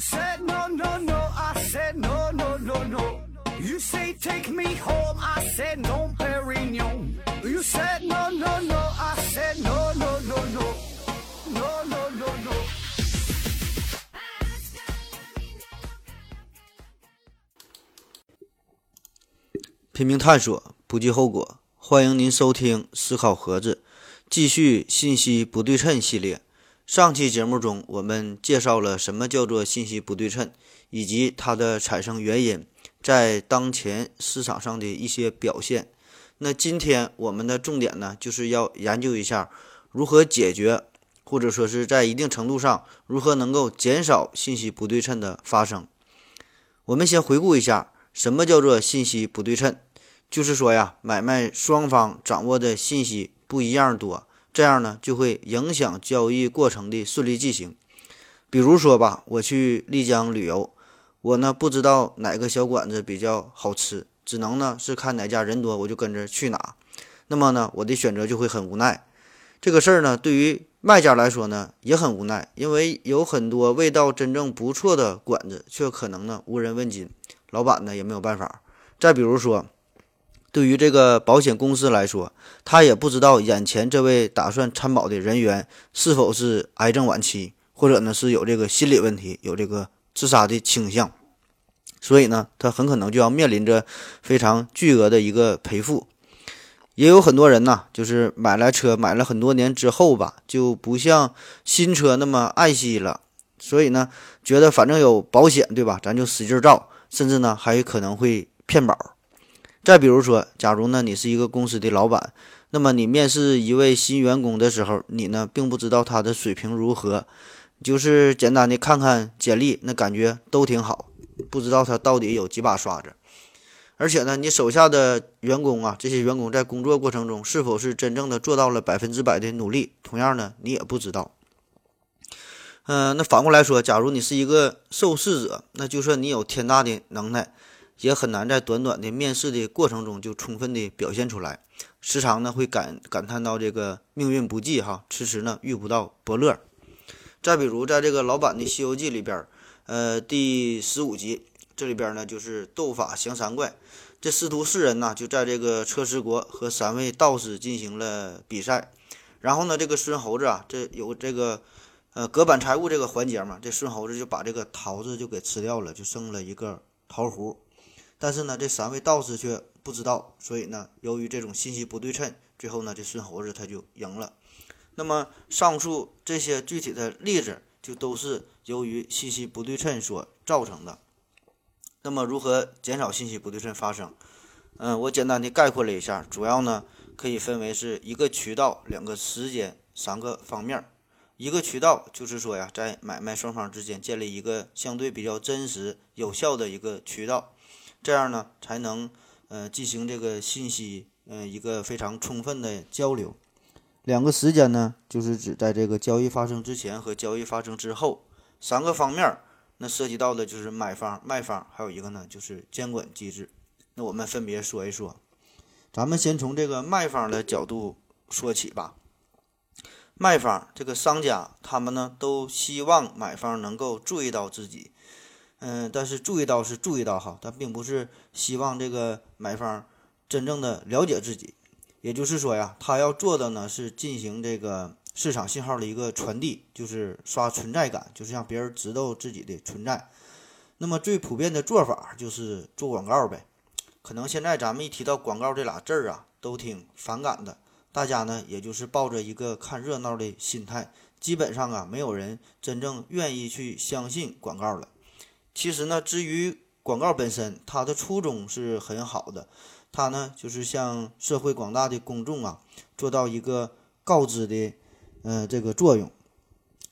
said no no no, I said no no no no. You say take me home, I said no, Perignon. You said no no no, I said no no no no, no no no no. 拼命探索，不计后果。欢迎您收听思考盒子，继续信息不对称系列。上期节目中，我们介绍了什么叫做信息不对称，以及它的产生原因，在当前市场上的一些表现。那今天我们的重点呢，就是要研究一下如何解决，或者说是在一定程度上如何能够减少信息不对称的发生。我们先回顾一下，什么叫做信息不对称？就是说呀，买卖双方掌握的信息不一样多，这样呢就会影响交易过程的顺利进行。比如说吧，我去丽江旅游，我呢不知道哪个小馆子比较好吃，只能呢是看哪家人多我就跟着去哪。那么呢，我的选择就会很无奈。这个事儿呢，对于卖家来说呢也很无奈，因为有很多味道真正不错的馆子，却可能呢无人问津，老板呢也没有办法。再比如说。对于这个保险公司来说，他也不知道眼前这位打算参保的人员是否是癌症晚期，或者呢是有这个心理问题，有这个自杀的倾向，所以呢，他很可能就要面临着非常巨额的一个赔付。也有很多人呢，就是买来车买了很多年之后吧，就不像新车那么爱惜了，所以呢，觉得反正有保险，对吧？咱就使劲造，甚至呢还可能会骗保。再比如说，假如呢，你是一个公司的老板，那么你面试一位新员工的时候，你呢并不知道他的水平如何，就是简单的看看简历，那感觉都挺好，不知道他到底有几把刷子。而且呢，你手下的员工啊，这些员工在工作过程中是否是真正的做到了百分之百的努力，同样呢，你也不知道。嗯，那反过来说，假如你是一个受试者，那就算你有天大的能耐。也很难在短短的面试的过程中就充分的表现出来，时常呢会感感叹到这个命运不济哈，迟迟呢遇不到伯乐。再比如在这个老版的《西游记》里边，呃，第十五集这里边呢就是斗法降三怪，这师徒四人呢就在这个车迟国和三位道士进行了比赛，然后呢这个孙猴子啊，这有这个呃隔板财物这个环节嘛，这孙猴子就把这个桃子就给吃掉了，就剩了一个桃核。但是呢，这三位道士却不知道，所以呢，由于这种信息不对称，最后呢，这孙猴子他就赢了。那么上述这些具体的例子，就都是由于信息不对称所造成的。那么如何减少信息不对称发生？嗯，我简单的概括了一下，主要呢可以分为是一个渠道、两个时间、三个方面。一个渠道就是说呀，在买卖双方之间建立一个相对比较真实、有效的一个渠道。这样呢，才能呃进行这个信息嗯一个非常充分的交流。两个时间呢，就是指在这个交易发生之前和交易发生之后。三个方面，那涉及到的就是买方、卖方，还有一个呢就是监管机制。那我们分别说一说。咱们先从这个卖方的角度说起吧。卖方这个商家，他们呢都希望买方能够注意到自己。嗯，但是注意到是注意到哈，但并不是希望这个买方真正的了解自己。也就是说呀，他要做的呢是进行这个市场信号的一个传递，就是刷存在感，就是让别人知道自己的存在。那么最普遍的做法就是做广告呗。可能现在咱们一提到广告这俩字儿啊，都挺反感的。大家呢，也就是抱着一个看热闹的心态，基本上啊，没有人真正愿意去相信广告了。其实呢，至于广告本身，它的初衷是很好的，它呢就是向社会广大的公众啊，做到一个告知的，呃，这个作用，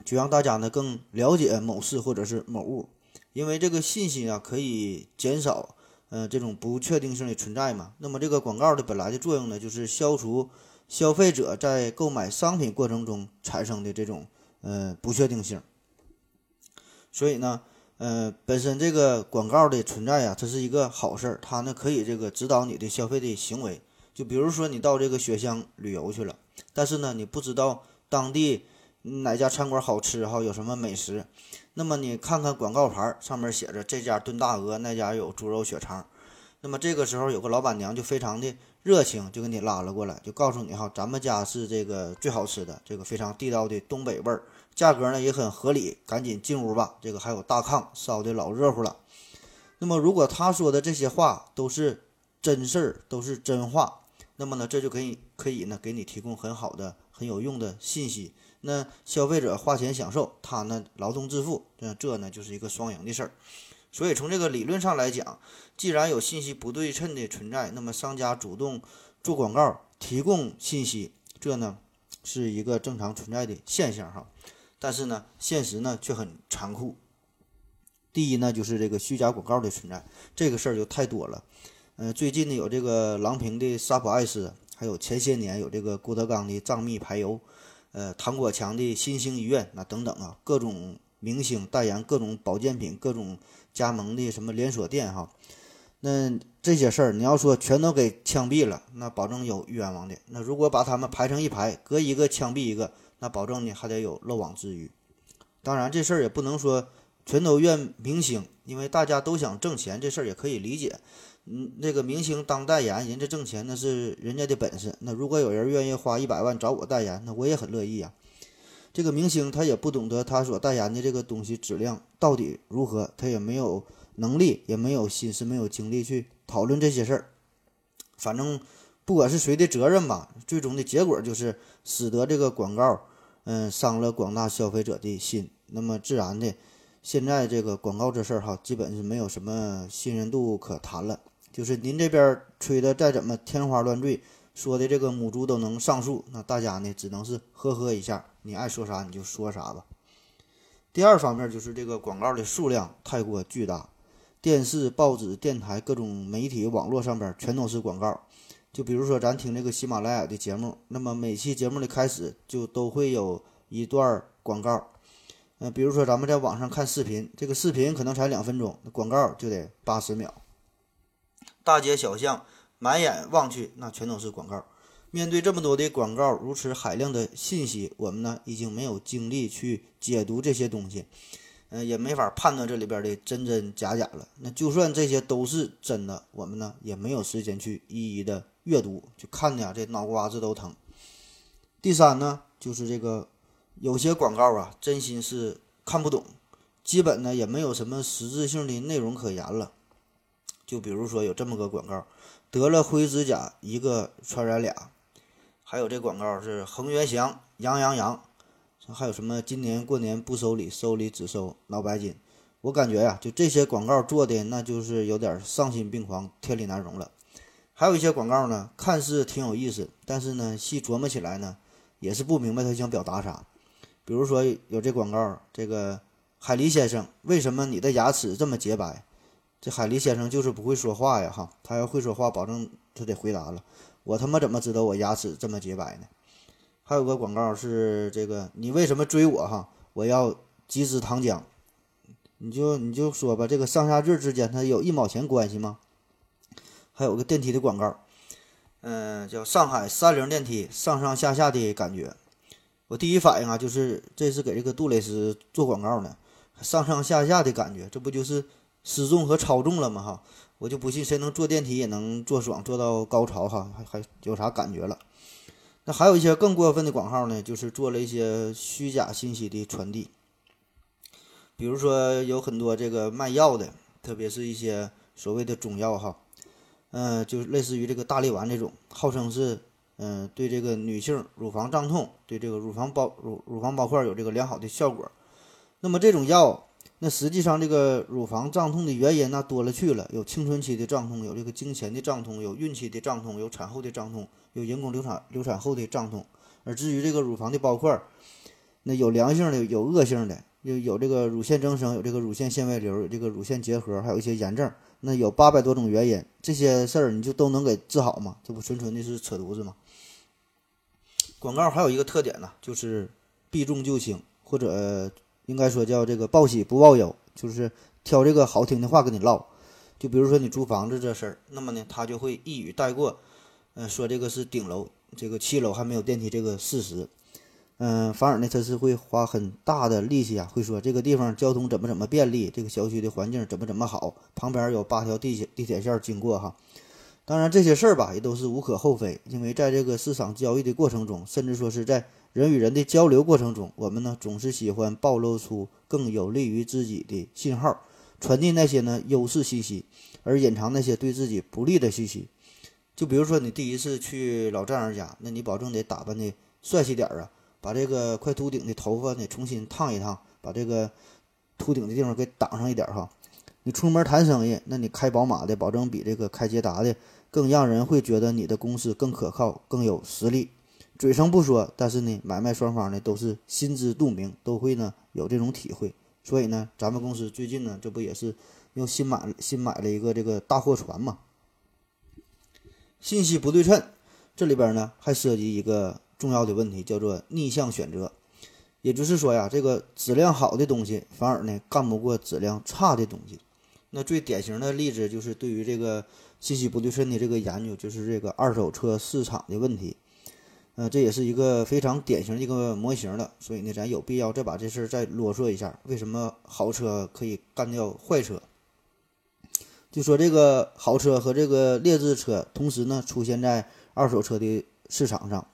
就让大家呢更了解某事或者是某物，因为这个信息啊可以减少，呃，这种不确定性的存在嘛。那么这个广告的本来的作用呢，就是消除消费者在购买商品过程中产生的这种，呃，不确定性，所以呢。呃，本身这个广告的存在呀，它是一个好事儿，它呢可以这个指导你的消费的行为。就比如说你到这个雪乡旅游去了，但是呢你不知道当地哪家餐馆好吃哈，有什么美食。那么你看看广告牌上面写着这家炖大鹅，那家有猪肉血肠。那么这个时候有个老板娘就非常的热情，就给你拉了过来，就告诉你哈，咱们家是这个最好吃的，这个非常地道的东北味儿，价格呢也很合理，赶紧进屋吧。这个还有大炕烧的老热乎了。那么如果他说的这些话都是真事儿，都是真话，那么呢这就可以可以呢给你提供很好的、很有用的信息。那消费者花钱享受，他呢劳动致富，那这呢就是一个双赢的事儿。所以从这个理论上来讲，既然有信息不对称的存在，那么商家主动做广告提供信息，这呢是一个正常存在的现象哈。但是呢，现实呢却很残酷。第一呢，就是这个虚假广告的存在，这个事儿就太多了。呃，最近呢有这个郎平的沙普爱思，还有前些年有这个郭德纲的藏秘排油，呃，唐国强的新兴医院，那等等啊，各种明星代言各种保健品，各种。加盟的什么连锁店哈，那这些事儿你要说全都给枪毙了，那保证有冤枉的。那如果把他们排成一排，隔一个枪毙一个，那保证呢还得有漏网之鱼。当然这事儿也不能说全都怨明星，因为大家都想挣钱，这事儿也可以理解。嗯，那个明星当代言，人家挣钱那是人家的本事。那如果有人愿意花一百万找我代言，那我也很乐意呀。这个明星他也不懂得他所代言的这个东西质量到底如何，他也没有能力，也没有心思，没有精力去讨论这些事儿。反正不管是谁的责任吧，最终的结果就是使得这个广告，嗯，伤了广大消费者的心。那么自然的，现在这个广告这事儿哈，基本是没有什么信任度可谈了。就是您这边吹的再怎么天花乱坠。说的这个母猪都能上树，那大家呢只能是呵呵一下，你爱说啥你就说啥吧。第二方面就是这个广告的数量太过巨大，电视、报纸、电台各种媒体、网络上边全都是广告。就比如说咱听这个喜马拉雅的节目，那么每期节目的开始就都会有一段广告。嗯，比如说咱们在网上看视频，这个视频可能才两分钟，广告就得八十秒，大街小巷。满眼望去，那全都是广告。面对这么多的广告，如此海量的信息，我们呢已经没有精力去解读这些东西，嗯，也没法判断这里边的真真假假了。那就算这些都是真的，我们呢也没有时间去一一的阅读，就看的呀，这脑瓜子都疼。第三呢，就是这个有些广告啊，真心是看不懂，基本呢也没有什么实质性的内容可言了。就比如说有这么个广告。得了灰指甲，一个传染俩。还有这广告是恒源祥，羊羊羊。还有什么今年过年不收礼，收礼只收脑白金。我感觉呀，就这些广告做的，那就是有点丧心病狂，天理难容了。还有一些广告呢，看似挺有意思，但是呢，细琢磨起来呢，也是不明白他想表达啥。比如说有这广告，这个海狸先生，为什么你的牙齿这么洁白？这海狸先生就是不会说话呀，哈！他要会说话，保证他得回答了。我他妈怎么知道我牙齿这么洁白呢？还有个广告是这个，你为什么追我？哈！我要集资糖浆，你就你就说吧，这个上下句之间它有一毛钱关系吗？还有个电梯的广告，嗯，叫上海三菱电梯上上下下的感觉。我第一反应啊，就是这是给这个杜蕾斯做广告呢，上上下下的感觉，这不就是？失重和超重了吗？哈，我就不信谁能坐电梯也能坐爽，坐到高潮哈，还还有啥感觉了？那还有一些更过分的广告呢，就是做了一些虚假信息的传递。比如说有很多这个卖药的，特别是一些所谓的中药哈，嗯，就类似于这个大力丸这种，号称是嗯对这个女性乳房胀痛、对这个乳房包乳乳房包块有这个良好的效果。那么这种药。那实际上，这个乳房胀痛的原因那多了去了，有青春期的胀痛，有这个经前的胀痛，有孕期的胀痛，有产后的胀痛，有人工流产流产后的胀痛。而至于这个乳房的包块，那有良性的，有恶性的，有有这个乳腺增生，有这个乳腺纤维瘤，有这个乳腺结核，还有一些炎症。那有八百多种原因，这些事儿你就都能给治好吗？这不纯纯的是扯犊子吗？广告还有一个特点呢，就是避重就轻，或者。应该说叫这个报喜不报忧，就是挑这个好听的话跟你唠。就比如说你租房子这事儿，那么呢，他就会一语带过，嗯，说这个是顶楼，这个七楼还没有电梯这个事实。嗯，反而呢，他是会花很大的力气啊，会说这个地方交通怎么怎么便利，这个小区的环境怎么怎么好，旁边有八条地铁地铁线经过哈。当然这些事儿吧，也都是无可厚非，因为在这个市场交易的过程中，甚至说是在人与人的交流过程中，我们呢总是喜欢暴露出更有利于自己的信号，传递那些呢优势信息，而隐藏那些对自己不利的信息。就比如说你第一次去老丈人家，那你保证得打扮的帅气点儿啊。把这个快秃顶的头发呢重新烫一烫，把这个秃顶的地方给挡上一点哈。你出门谈生意，那你开宝马的，保证比这个开捷达的更让人会觉得你的公司更可靠、更有实力。嘴上不说，但是呢，买卖双方呢都是心知肚明，都会呢有这种体会。所以呢，咱们公司最近呢，这不也是又新买新买了一个这个大货船嘛？信息不对称，这里边呢还涉及一个。重要的问题叫做逆向选择，也就是说呀，这个质量好的东西反而呢干不过质量差的东西。那最典型的例子就是对于这个信息不对称的这个研究，就是这个二手车市场的问题。呃，这也是一个非常典型的一个模型了。所以呢，咱有必要再把这事儿再啰嗦一下，为什么好车可以干掉坏车？就说这个好车和这个劣质车同时呢出现在二手车的市场上。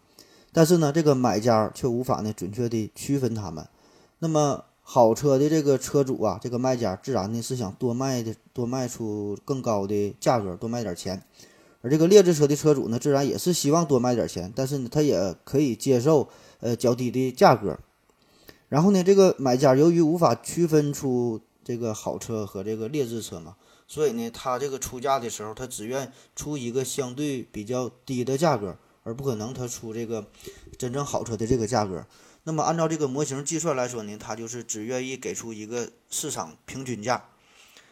但是呢，这个买家却无法呢准确的区分他们。那么好车的这个车主啊，这个卖家自然呢是想多卖的，多卖出更高的价格，多卖点钱。而这个劣质车的车主呢，自然也是希望多卖点钱，但是呢，他也可以接受呃较低的价格。然后呢，这个买家由于无法区分出这个好车和这个劣质车嘛，所以呢，他这个出价的时候，他只愿出一个相对比较低的价格。而不可能，他出这个真正好车的这个价格。那么按照这个模型计算来说呢，他就是只愿意给出一个市场平均价。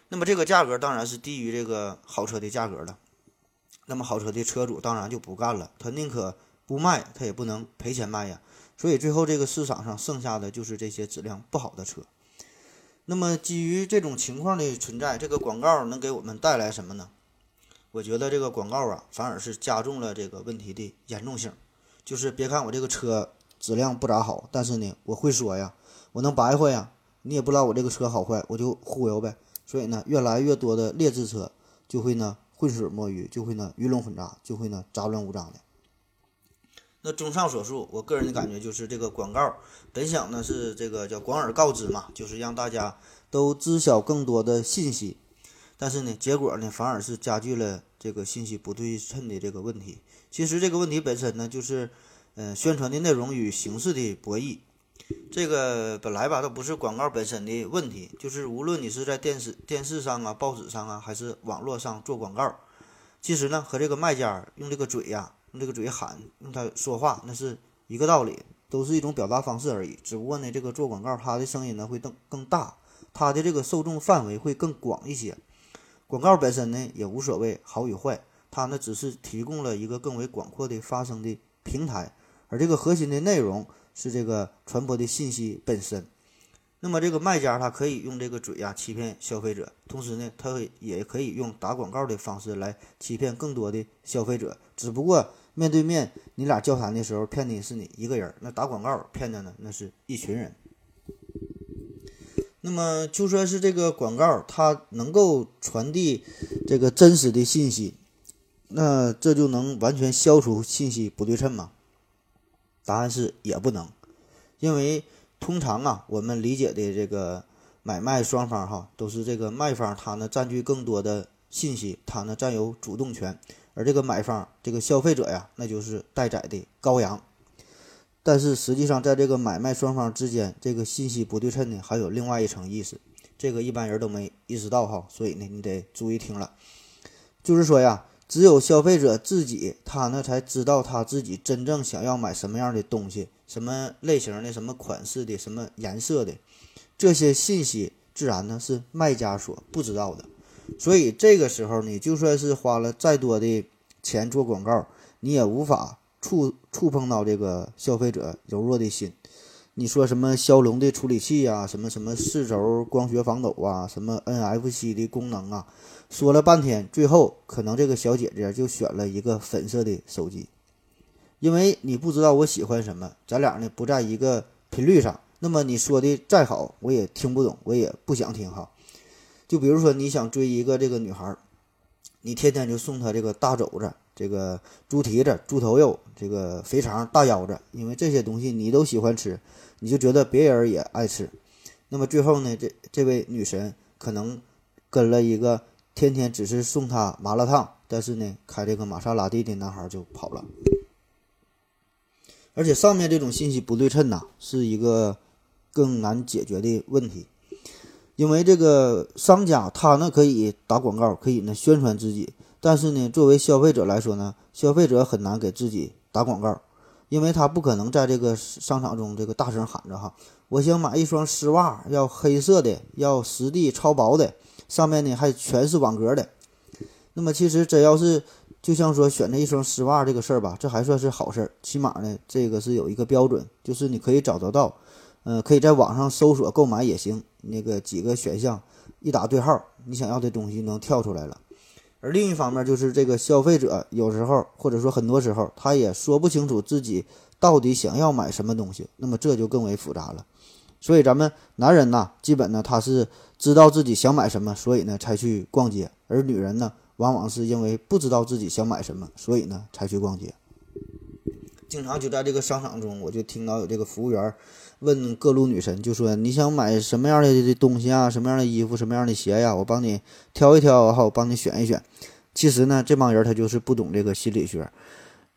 那么这个价格当然是低于这个好车的价格了。那么好车的车主当然就不干了，他宁可不卖，他也不能赔钱卖呀。所以最后这个市场上剩下的就是这些质量不好的车。那么基于这种情况的存在，这个广告能给我们带来什么呢？我觉得这个广告啊，反而是加重了这个问题的严重性。就是别看我这个车质量不咋好，但是呢，我会说呀，我能白话呀，你也不知道我这个车好坏，我就忽悠呗。所以呢，越来越多的劣质车就会呢浑水摸鱼，就会呢鱼龙混杂，就会呢杂乱无章的。那综上所述，我个人的感觉就是这个广告本想呢是这个叫广而告之嘛，就是让大家都知晓更多的信息。但是呢，结果呢，反而是加剧了这个信息不对称的这个问题。其实这个问题本身呢，就是，呃，宣传的内容与形式的博弈。这个本来吧，它不是广告本身的问题，就是无论你是在电视、电视上啊、报纸上啊，还是网络上做广告，其实呢，和这个卖家用这个嘴呀，用这个嘴喊，用他说话，那是一个道理，都是一种表达方式而已。只不过呢，这个做广告，它的声音呢会更更大，它的这个受众范围会更广一些。广告本身呢也无所谓好与坏，它呢只是提供了一个更为广阔的发声的平台，而这个核心的内容是这个传播的信息本身。那么这个卖家他可以用这个嘴呀欺骗消费者，同时呢他也可以用打广告的方式来欺骗更多的消费者。只不过面对面你俩交谈的时候骗的是你一个人，那打广告骗的呢那是一群人。那么就算是这个广告，它能够传递这个真实的信息，那这就能完全消除信息不对称吗？答案是也不能，因为通常啊，我们理解的这个买卖双方哈，都是这个卖方他呢占据更多的信息，他呢占有主动权，而这个买方这个消费者呀，那就是待宰的羔羊。但是实际上，在这个买卖双方之间，这个信息不对称呢，还有另外一层意思，这个一般人都没意识到哈，所以呢，你得注意听了。就是说呀，只有消费者自己，他呢才知道他自己真正想要买什么样的东西，什么类型的、什么款式的、什么颜色的，这些信息自然呢是卖家所不知道的。所以这个时候，你就算是花了再多的钱做广告，你也无法。触触碰到这个消费者柔弱的心，你说什么骁龙的处理器啊，什么什么四轴光学防抖啊，什么 NFC 的功能啊，说了半天，最后可能这个小姐姐就选了一个粉色的手机。因为你不知道我喜欢什么，咱俩呢不在一个频率上，那么你说的再好，我也听不懂，我也不想听哈。就比如说你想追一个这个女孩儿，你天天就送他这个大肘子、这个猪蹄子、猪头肉、这个肥肠、大腰子，因为这些东西你都喜欢吃，你就觉得别人也爱吃。那么最后呢，这这位女神可能跟了一个天天只是送她麻辣烫，但是呢开这个玛莎拉蒂的男孩就跑了。而且上面这种信息不对称呐，是一个更难解决的问题，因为这个商家他呢可以打广告，可以呢宣传自己，但是呢作为消费者来说呢，消费者很难给自己打广告，因为他不可能在这个商场中这个大声喊着哈。我想买一双丝袜，要黑色的，要实地超薄的，上面呢还全是网格的。那么其实真要是就像说选择一双丝袜这个事儿吧，这还算是好事儿，起码呢这个是有一个标准，就是你可以找得到，呃，可以在网上搜索购买也行。那个几个选项一打对号，你想要的东西能跳出来了。而另一方面就是这个消费者有时候或者说很多时候他也说不清楚自己到底想要买什么东西，那么这就更为复杂了。所以咱们男人呢，基本呢他是知道自己想买什么，所以呢才去逛街；而女人呢，往往是因为不知道自己想买什么，所以呢才去逛街。经常就在这个商场中，我就听到有这个服务员问各路女神，就说你想买什么样的东西啊，什么样的衣服，什么样的鞋呀，我帮你挑一挑，好，帮你选一选。其实呢，这帮人他就是不懂这个心理学。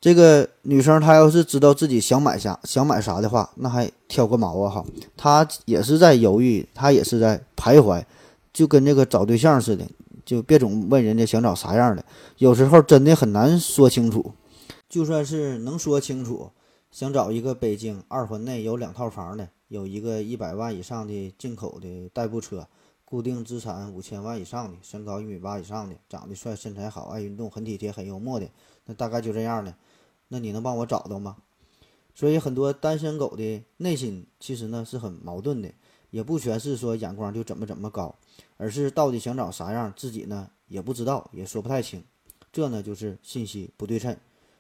这个女生她要是知道自己想买啥想买啥的话，那还挑个毛啊哈！她也是在犹豫，她也是在徘徊，就跟这个找对象似的，就别总问人家想找啥样的，有时候真的很难说清楚。就算是能说清楚，想找一个北京二环内有两套房的，有一个一百万以上的进口的代步车，固定资产五千万以上的，身高一米八以上的，长得帅，身材好，爱运动，很体贴，很幽默的，那大概就这样的。那你能帮我找到吗？所以很多单身狗的内心其实呢是很矛盾的，也不全是说眼光就怎么怎么高，而是到底想找啥样自己呢也不知道，也说不太清。这呢就是信息不对称。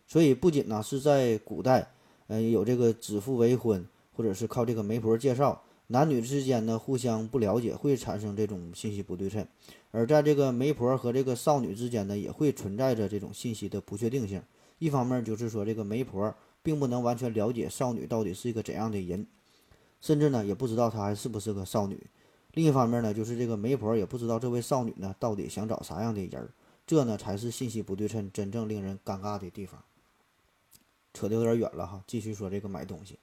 所以不仅呢是在古代，呃有这个指腹为婚，或者是靠这个媒婆介绍，男女之间呢互相不了解会产生这种信息不对称，而在这个媒婆和这个少女之间呢也会存在着这种信息的不确定性。一方面就是说，这个媒婆并不能完全了解少女到底是一个怎样的人，甚至呢也不知道她还是不是个少女。另一方面呢，就是这个媒婆也不知道这位少女呢到底想找啥样的人儿，这呢才是信息不对称真正令人尴尬的地方。扯得有点远了哈，继续说这个买东西。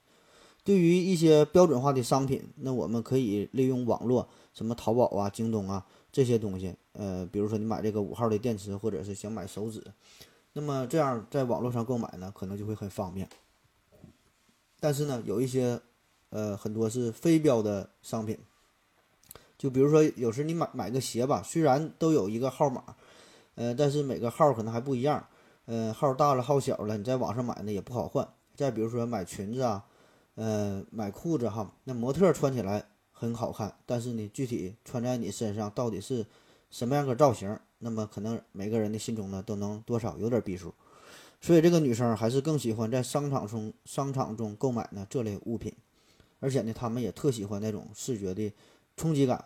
对于一些标准化的商品，那我们可以利用网络，什么淘宝啊、京东啊这些东西，呃，比如说你买这个五号的电池，或者是想买手指。那么这样在网络上购买呢，可能就会很方便。但是呢，有一些，呃，很多是非标的商品，就比如说有时你买买个鞋吧，虽然都有一个号码，呃，但是每个号可能还不一样，呃，号大了号小了，你在网上买呢也不好换。再比如说买裙子啊，呃，买裤子哈，那模特穿起来很好看，但是呢，具体穿在你身上到底是什么样个造型？那么可能每个人的心中呢都能多少有点逼数，所以这个女生还是更喜欢在商场中商场中购买呢这类物品，而且呢，他们也特喜欢那种视觉的冲击感，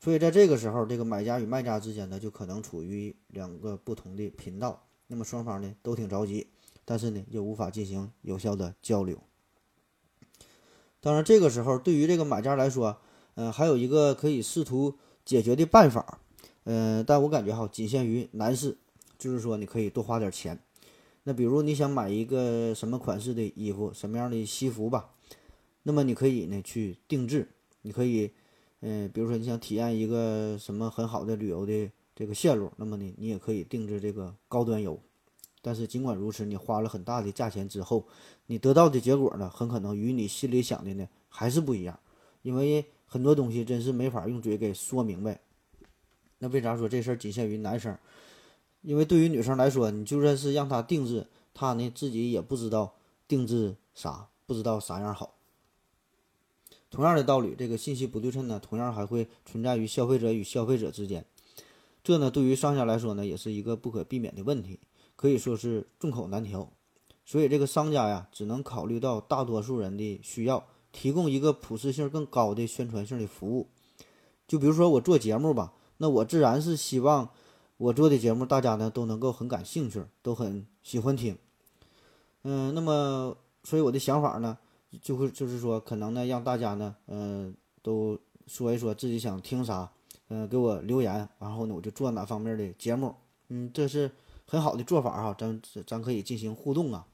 所以在这个时候，这个买家与卖家之间呢就可能处于两个不同的频道，那么双方呢都挺着急，但是呢又无法进行有效的交流。当然，这个时候对于这个买家来说，嗯，还有一个可以试图解决的办法。嗯，但我感觉哈，仅限于男士，就是说你可以多花点钱。那比如你想买一个什么款式的衣服，什么样的西服吧，那么你可以呢去定制。你可以，嗯，比如说你想体验一个什么很好的旅游的这个线路，那么呢你也可以定制这个高端游。但是尽管如此，你花了很大的价钱之后，你得到的结果呢，很可能与你心里想的呢还是不一样。因为很多东西真是没法用嘴给说明白。那为啥说这事儿仅限于男生？因为对于女生来说，你就算是让她定制，她呢自己也不知道定制啥，不知道啥样好。同样的道理，这个信息不对称呢，同样还会存在于消费者与消费者之间。这呢，对于商家来说呢，也是一个不可避免的问题，可以说是众口难调。所以这个商家呀，只能考虑到大多数人的需要，提供一个普适性更高的宣传性的服务。就比如说我做节目吧，那我自然是希望我做的节目大家呢都能够很感兴趣，都很喜欢听。嗯，那么所以我的想法呢，就会就是说，可能呢让大家呢，嗯，都说一说自己想听啥，嗯，给我留言，然后呢我就做哪方面的节目。嗯，这是很好的做法哈，咱咱可以进行互动啊。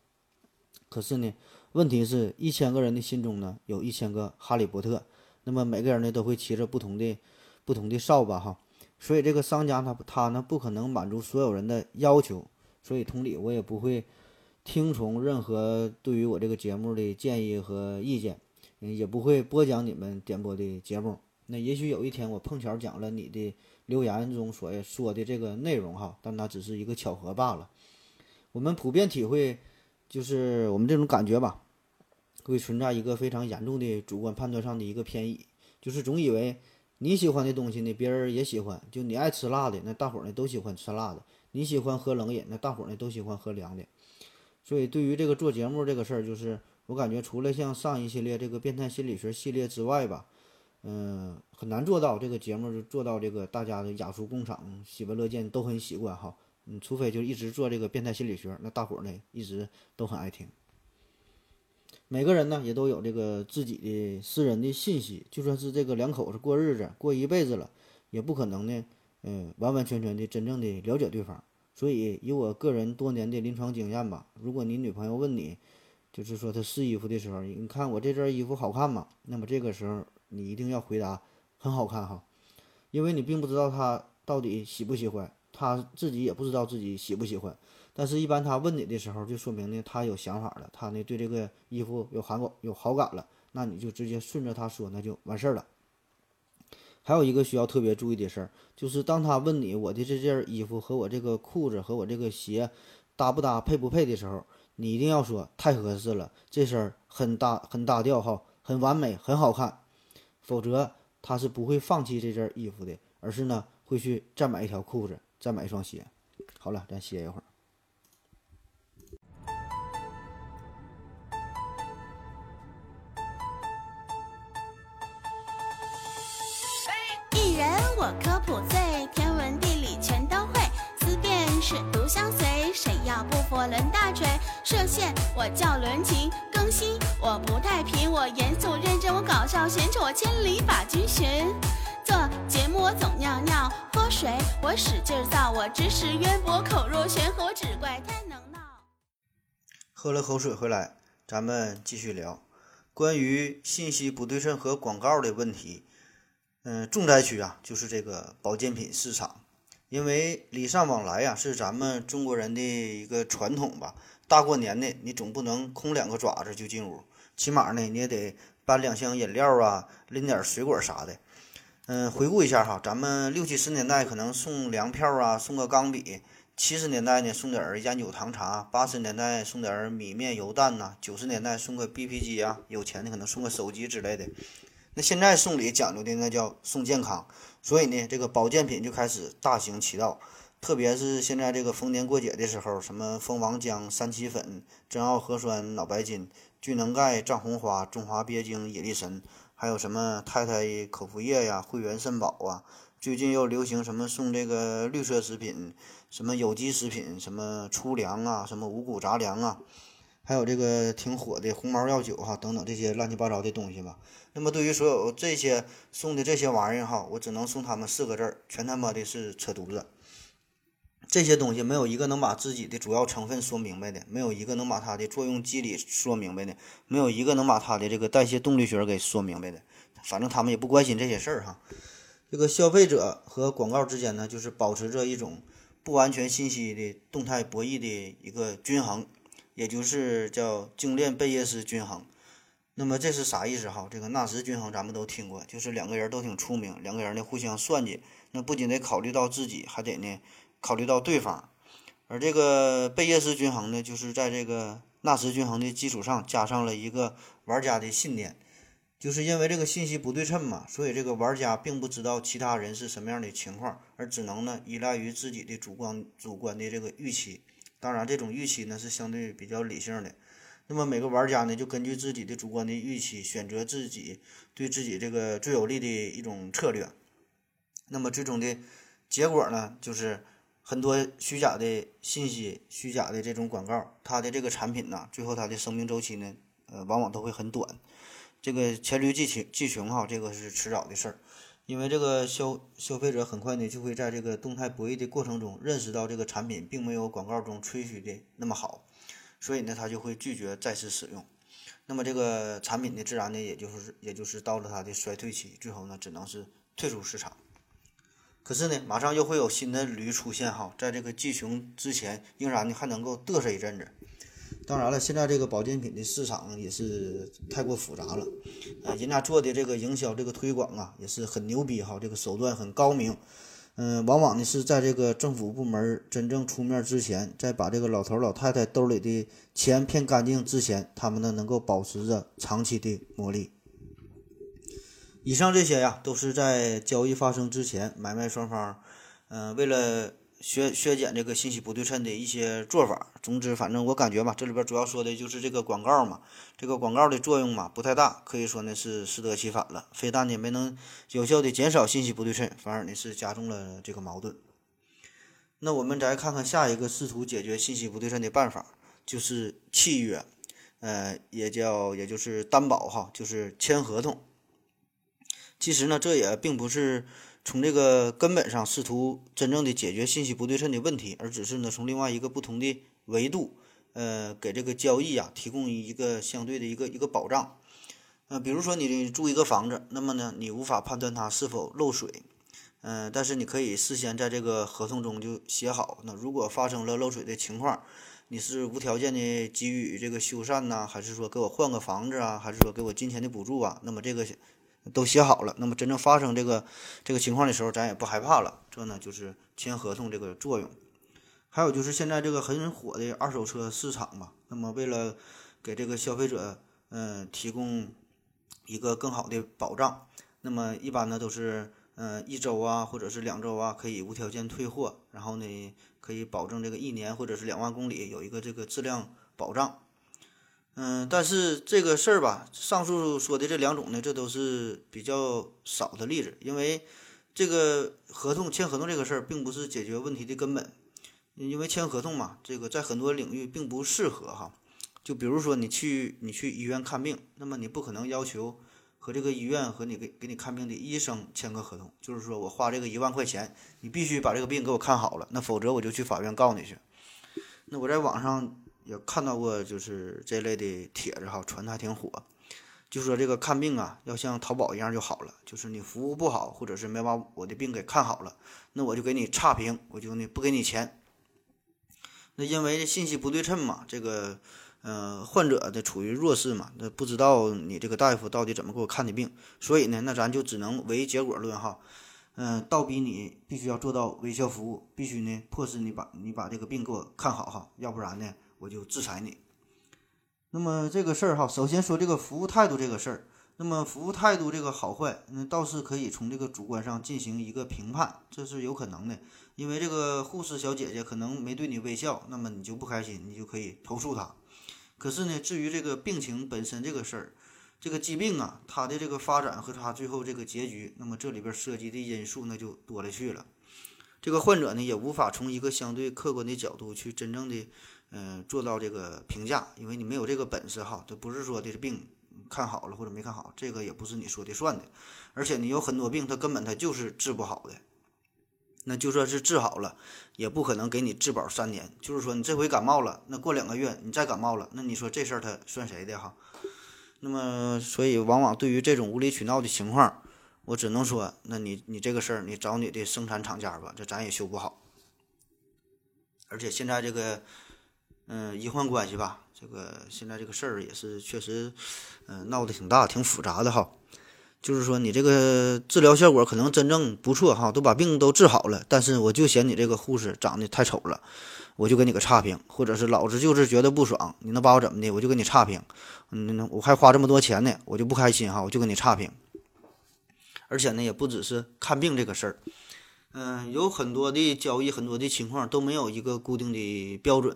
可是呢，问题是一千个人的心中呢，有一千个哈利波特。那么每个人呢都会骑着不同的不同的扫把哈，所以这个商家他他呢不可能满足所有人的要求，所以同理我也不会听从任何对于我这个节目的建议和意见，也不会播讲你们点播的节目。那也许有一天我碰巧讲了你的留言中所说的这个内容哈，但那只是一个巧合罢了。我们普遍体会。就是我们这种感觉吧，会存在一个非常严重的主观判断上的一个偏移，就是总以为你喜欢的东西呢，别人也喜欢。就你爱吃辣的，那大伙呢都喜欢吃辣的；你喜欢喝冷饮，那大伙呢都喜欢喝凉的。所以对于这个做节目这个事儿，就是我感觉除了像上一系列这个变态心理学系列之外吧，嗯，很难做到这个节目就做到这个大家的雅俗共赏、喜闻乐见都很习惯哈。嗯，除非就一直做这个变态心理学，那大伙儿呢一直都很爱听。每个人呢也都有这个自己的私人的信息，就算是这个两口子过日子过一辈子了，也不可能呢，嗯，完完全全的真正的了解对方。所以以我个人多年的临床经验吧，如果你女朋友问你，就是说她试衣服的时候，你看我这件衣服好看吗？那么这个时候你一定要回答很好看哈，因为你并不知道他到底喜不喜欢。他自己也不知道自己喜不喜欢，但是，一般他问你的时候，就说明呢，他有想法了，他呢对这个衣服有好感有好感了，那你就直接顺着他说，那就完事儿了。还有一个需要特别注意的事儿，就是当他问你我的这件衣服和我这个裤子和我这个鞋搭不搭配不配的时候，你一定要说太合适了，这身很搭很搭调哈，很完美很好看，否则他是不会放弃这件衣服的，而是呢会去再买一条裤子。再买一双鞋，好了，咱歇一会儿。一人我科普最，天文地理全都会，思辨是独相随，谁要不服抡大锤。射线我叫伦琴，更新我不太平，我严肃认真，我搞笑闲扯，我千里把君寻。做节目我总尿尿喝水，我使劲造，我知识渊博，口若悬河，只怪太能闹。喝了口水回来，咱们继续聊关于信息不对称和广告的问题。嗯，重灾区啊，就是这个保健品市场，因为礼尚往来呀，是咱们中国人的一个传统吧。大过年的，你总不能空两个爪子就进屋，起码呢，你也得搬两箱饮料啊，拎点水果啥的。嗯，回顾一下哈，咱们六七十年代可能送粮票啊，送个钢笔；七十年代呢送点烟酒糖茶；八十年代送点米面油蛋呐；九十年代送个 BP 机啊，有钱的可能送个手机之类的。那现在送礼讲究的那叫送健康，所以呢，这个保健品就开始大行其道。特别是现在这个逢年过节的时候，什么蜂王浆、三七粉、珍奥核酸、脑白金、聚能钙、藏红花、中华鳖精、野力神。还有什么太太口服液呀、汇源肾宝啊？最近又流行什么送这个绿色食品，什么有机食品，什么粗粮啊，什么五谷杂粮啊，还有这个挺火的红毛药酒哈，等等这些乱七八糟的东西吧。那么对于所有这些送的这些玩意儿哈，我只能送他们四个字儿：全他妈的是扯犊子。这些东西没有一个能把自己的主要成分说明白的，没有一个能把它的作用机理说明白的，没有一个能把它的这个代谢动力学给说明白的。反正他们也不关心这些事儿哈。这个消费者和广告之间呢，就是保持着一种不完全信息的动态博弈的一个均衡，也就是叫精炼贝叶斯均衡。那么这是啥意思哈？这个纳什均衡咱们都听过，就是两个人都挺出名，两个人呢互相算计，那不仅得考虑到自己，还得呢。考虑到对方，而这个贝叶斯均衡呢，就是在这个纳什均衡的基础上加上了一个玩家的信念，就是因为这个信息不对称嘛，所以这个玩家并不知道其他人是什么样的情况，而只能呢依赖于自己的主观主观的这个预期，当然，这种预期呢是相对比较理性的。那么每个玩家呢，就根据自己的主观的预期，选择自己对自己这个最有利的一种策略。那么最终的结果呢，就是很多虚假的信息、虚假的这种广告，它的这个产品呢，最后它的生命周期呢，呃，往往都会很短。这个黔驴技穷，技穷哈，这个是迟早的事儿。因为这个消消费者很快呢，就会在这个动态博弈的过程中，认识到这个产品并没有广告中吹嘘的那么好，所以呢，他就会拒绝再次使用。那么这个产品呢，自然呢，也就是也就是到了它的衰退期，最后呢，只能是退出市场。可是呢，马上又会有新的驴出现哈，在这个技穷之前，仍然呢还能够嘚瑟一阵子。当然了，现在这个保健品的市场也是太过复杂了，呃，人家做的这个营销、这个推广啊，也是很牛逼哈，这个手段很高明，嗯，往往呢是在这个政府部门真正出面之前，在把这个老头老太太兜里的钱骗干净之前，他们呢能够保持着长期的魔力。以上这些呀，都是在交易发生之前，买卖双方，嗯，为了。削削减这个信息不对称的一些做法。总之，反正我感觉吧，这里边主要说的就是这个广告嘛，这个广告的作用嘛不太大，可以说呢是适得其反了。非但呢没能有效的减少信息不对称，反而呢是加重了这个矛盾。那我们再看看下一个试图解决信息不对称的办法，就是契约，呃，也叫也就是担保哈，就是签合同。其实呢，这也并不是。从这个根本上试图真正的解决信息不对称的问题，而只是呢从另外一个不同的维度，呃，给这个交易啊提供一个相对的一个一个保障。呃，比如说你住一个房子，那么呢你无法判断它是否漏水，嗯，但是你可以事先在这个合同中就写好，那如果发生了漏水的情况，你是无条件的给予这个修缮呢，还是说给我换个房子啊，还是说给我金钱的补助啊？那么这个。都写好了，那么真正发生这个这个情况的时候，咱也不害怕了。这呢就是签合同这个作用。还有就是现在这个很火的二手车市场嘛，那么为了给这个消费者嗯提供一个更好的保障，那么一般呢都是嗯一周啊或者是两周啊可以无条件退货，然后呢可以保证这个一年或者是两万公里有一个这个质量保障。嗯，但是这个事儿吧，上述说的这两种呢，这都是比较少的例子，因为这个合同签合同这个事儿，并不是解决问题的根本，因为签合同嘛，这个在很多领域并不适合哈。就比如说你去你去医院看病，那么你不可能要求和这个医院和你给给你看病的医生签个合同，就是说我花这个一万块钱，你必须把这个病给我看好了，那否则我就去法院告你去。那我在网上。也看到过，就是这类的帖子哈，传的还挺火。就说这个看病啊，要像淘宝一样就好了。就是你服务不好，或者是没把我的病给看好了，那我就给你差评，我就呢不给你钱。那因为信息不对称嘛，这个嗯，患者的处于弱势嘛，那不知道你这个大夫到底怎么给我看的病，所以呢，那咱就只能唯结果论哈。嗯，倒逼你必须要做到微笑服务，必须呢迫使你把你把这个病给我看好哈，要不然呢。我就制裁你。那么这个事儿哈，首先说这个服务态度这个事儿，那么服务态度这个好坏，那倒是可以从这个主观上进行一个评判，这是有可能的。因为这个护士小姐姐可能没对你微笑，那么你就不开心，你就可以投诉她。可是呢，至于这个病情本身这个事儿，这个疾病啊，它的这个发展和它最后这个结局，那么这里边涉及的因素那就多了去了。这个患者呢，也无法从一个相对客观的角度去真正的。嗯，做到这个评价，因为你没有这个本事哈，这不是说的病看好了或者没看好，这个也不是你说的算的。而且你有很多病，它根本它就是治不好的。那就算是治好了，也不可能给你质保三年。就是说你这回感冒了，那过两个月你再感冒了，那你说这事儿它算谁的哈？那么，所以往往对于这种无理取闹的情况，我只能说，那你你这个事儿你找你的生产厂家吧，这咱也修不好。而且现在这个。嗯，医患关系吧，这个现在这个事儿也是确实，嗯，闹得挺大、挺复杂的哈。就是说，你这个治疗效果可能真正不错哈，都把病都治好了，但是我就嫌你这个护士长得太丑了，我就给你个差评，或者是老子就是觉得不爽，你能把我怎么的，我就给你差评。嗯，我还花这么多钱呢，我就不开心哈，我就给你差评。而且呢，也不只是看病这个事儿，嗯，有很多的交易，很多的情况都没有一个固定的标准。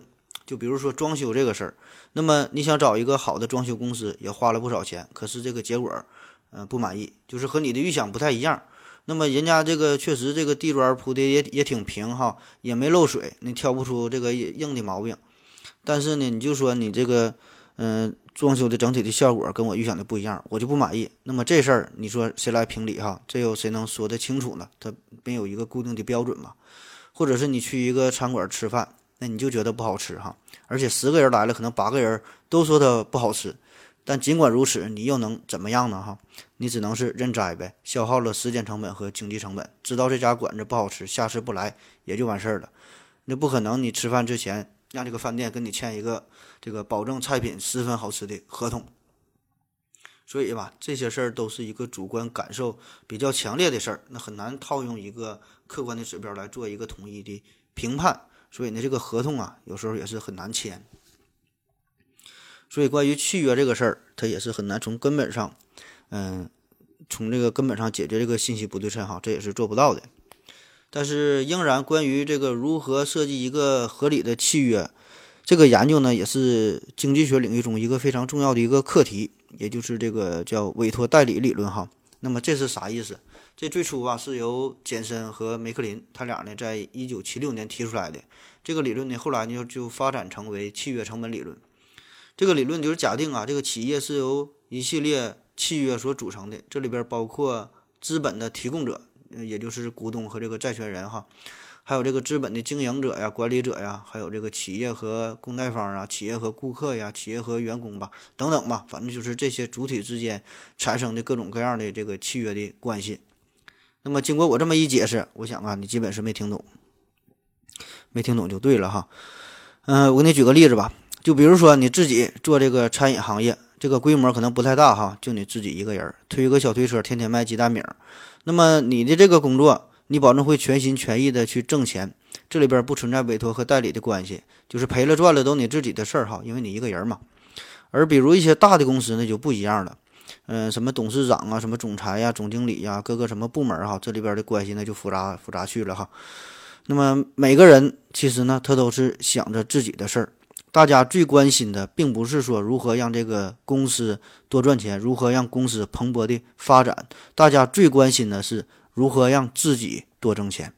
就比如说装修这个事儿，那么你想找一个好的装修公司，也花了不少钱，可是这个结果，嗯，不满意，就是和你的预想不太一样。那么人家这个确实这个地砖铺的也也挺平哈，也没漏水，你挑不出这个硬的毛病。但是呢，你就说你这个，嗯，装修的整体的效果跟我预想的不一样，我就不满意。那么这事儿你说谁来评理哈？这又谁能说得清楚呢？他没有一个固定的标准嘛？或者是你去一个餐馆吃饭，那你就觉得不好吃哈，而且十个人来了，可能八个人都说它不好吃。但尽管如此，你又能怎么样呢？哈，你只能是认栽呗，消耗了时间成本和经济成本，知道这家馆子不好吃，下次不来也就完事儿了。那不可能，你吃饭之前让这个饭店跟你签一个这个保证菜品十分好吃的合同。所以吧，这些事儿都是一个主观感受比较强烈的事儿，那很难套用一个客观的指标来做一个统一的评判。所以呢，这个合同啊，有时候也是很难签。所以，关于契约这个事儿，它也是很难从根本上，嗯，从这个根本上解决这个信息不对称哈，这也是做不到的。但是，仍然关于这个如何设计一个合理的契约，这个研究呢，也是经济学领域中一个非常重要的一个课题，也就是这个叫委托代理理论哈。那么这是啥意思？这最初啊是由简森和梅克林他俩呢在一九七六年提出来的。这个理论呢后来呢就发展成为契约成本理论。这个理论就是假定啊，这个企业是由一系列契约所组成的，这里边包括资本的提供者，也就是股东和这个债权人哈，还有这个资本的经营者呀、管理者呀，还有这个企业和供贷方啊、企业和顾客呀、企业和员工吧，等等吧，反正就是这些主体之间产生的各种各样的这个契约的关系。那么经过我这么一解释，我想啊，你基本是没听懂，没听懂就对了哈。嗯，我给你举个例子吧。就比如说你自己做这个餐饮行业，这个规模可能不太大哈，就你自己一个人推一个小推车，天天卖鸡蛋饼。那么你的这个工作，你保证会全心全意的去挣钱，这里边不存在委托和代理的关系，就是赔了赚了都你自己的事儿哈，因为你一个人嘛。而比如一些大的公司那就不一样了，嗯，什么董事长啊，什么总裁呀、总经理呀，各个什么部门哈，这里边的关系那就复杂复杂去了哈。那么每个人其实呢，他都是想着自己的事儿。大家最关心的，并不是说如何让这个公司多赚钱，如何让公司蓬勃的发展。大家最关心的是如何让自己多挣钱。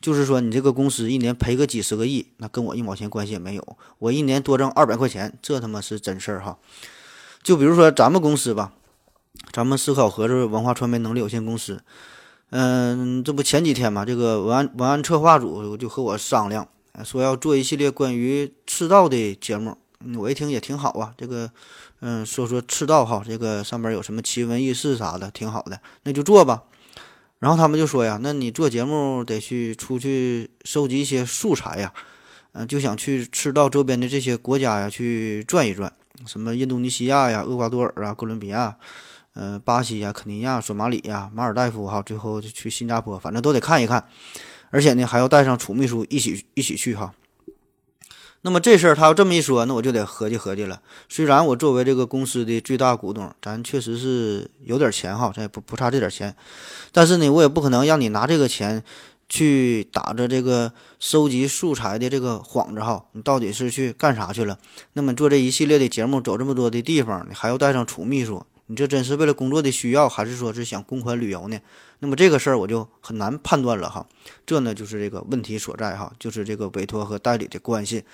就是说，你这个公司一年赔个几十个亿，那跟我一毛钱关系也没有。我一年多挣二百块钱，这他妈是真事儿哈。就比如说咱们公司吧，咱们思考盒子文化传媒能力有限公司，嗯，这不前几天嘛，这个文案文案策划组就和我商量。说要做一系列关于赤道的节目，我一听也挺好啊。这个，嗯，说说赤道哈，这个上边有什么奇闻异事啥的，挺好的，那就做吧。然后他们就说呀，那你做节目得去出去收集一些素材呀，嗯，就想去赤道周边的这些国家呀去转一转，什么印度尼西亚呀、厄瓜多尔啊、哥伦比亚，嗯，巴西呀、肯尼亚、索马里呀、马尔代夫哈，最后就去新加坡，反正都得看一看。而且呢，还要带上楚秘书一起一起去哈。那么这事儿他要这么一说，那我就得合计合计了。虽然我作为这个公司的最大股东，咱确实是有点钱哈，咱也不不差这点钱。但是呢，我也不可能让你拿这个钱去打着这个收集素材的这个幌子哈。你到底是去干啥去了？那么做这一系列的节目，走这么多的地方，你还要带上楚秘书。你这真是为了工作的需要，还是说是想公款旅游呢？那么这个事儿我就很难判断了哈。这呢就是这个问题所在哈，就是这个委托和代理的关系。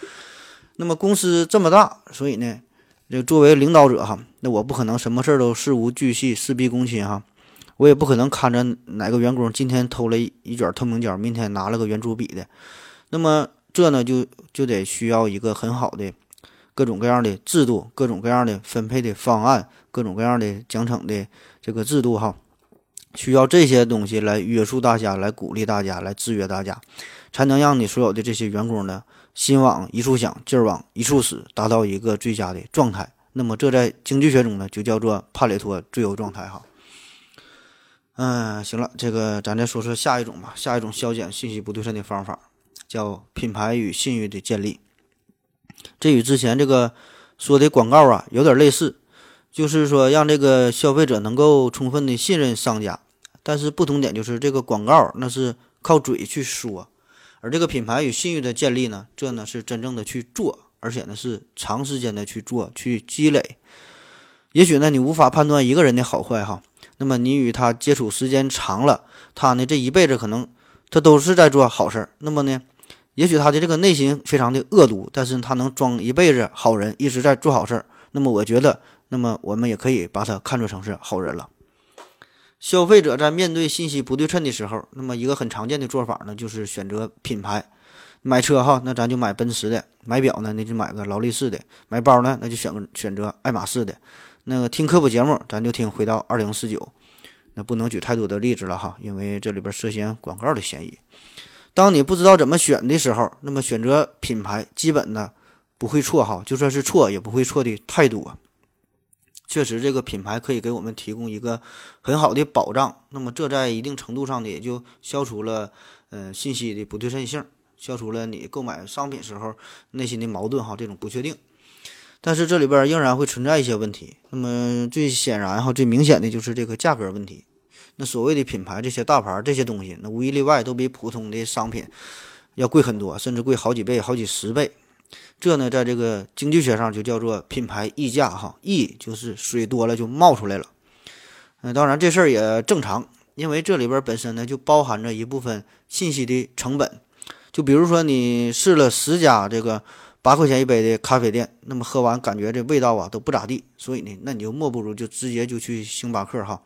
那么公司这么大，所以呢，这作为领导者哈，那我不可能什么事儿都事无巨细、事必躬亲哈。我也不可能看着哪个员工今天偷了一卷透明胶，明天拿了个圆珠笔的。那么这呢就就得需要一个很好的各种各样的制度、各种各样的分配的方案。各种各样的奖惩的这个制度哈，需要这些东西来约束大家，来鼓励大家，来制约大家，才能让你所有的这些员工呢心往一处想，劲儿往一处使，达到一个最佳的状态。那么这在经济学中呢就叫做帕累托最优状态哈。嗯，行了，这个咱再说说下一种吧，下一种消减信息不对称的方法叫品牌与信誉的建立。这与之前这个说的广告啊有点类似。就是说，让这个消费者能够充分的信任商家，但是不同点就是这个广告那是靠嘴去说，而这个品牌与信誉的建立呢，这呢是真正的去做而且呢是长时间的去做去积累。也许呢你无法判断一个人的好坏哈，那么你与他接触时间长了，他呢这一辈子可能他都是在做好事儿。那么呢，也许他的这个内心非常的恶毒，但是他能装一辈子好人，一直在做好事儿。那么我觉得，那么我们也可以把他看作成是好人了。消费者在面对信息不对称的时候，那么一个很常见的做法呢，就是选择品牌。买车哈，那咱就买奔驰的；买表呢，那就买个劳力士的；买包呢，那就选个选择爱马仕的。那个听科普节目，咱就听回到二零四九。那不能举太多的例子了哈，因为这里边涉嫌广告的嫌疑。当你不知道怎么选的时候，那么选择品牌基本呢不会错哈，就算是错也不会错的太多。确实，这个品牌可以给我们提供一个很好的保障。那么，这在一定程度上呢，也就消除了呃信息的不对称性，消除了你购买商品时候内心的矛盾哈，这种不确定。但是这里边仍然会存在一些问题。那么最显然哈，最明显的就是这个价格问题。那所谓的品牌这些大牌这些东西，那无一例外都比普通的商品要贵很多，甚至贵好几倍、好几十倍。这呢，在这个经济学上就叫做品牌溢价，哈，溢就是水多了就冒出来了。嗯，当然这事儿也正常，因为这里边本身呢就包含着一部分信息的成本。就比如说你试了十家这个八块钱一杯的咖啡店，那么喝完感觉这味道啊都不咋地，所以呢，那你就莫不如就直接就去星巴克哈。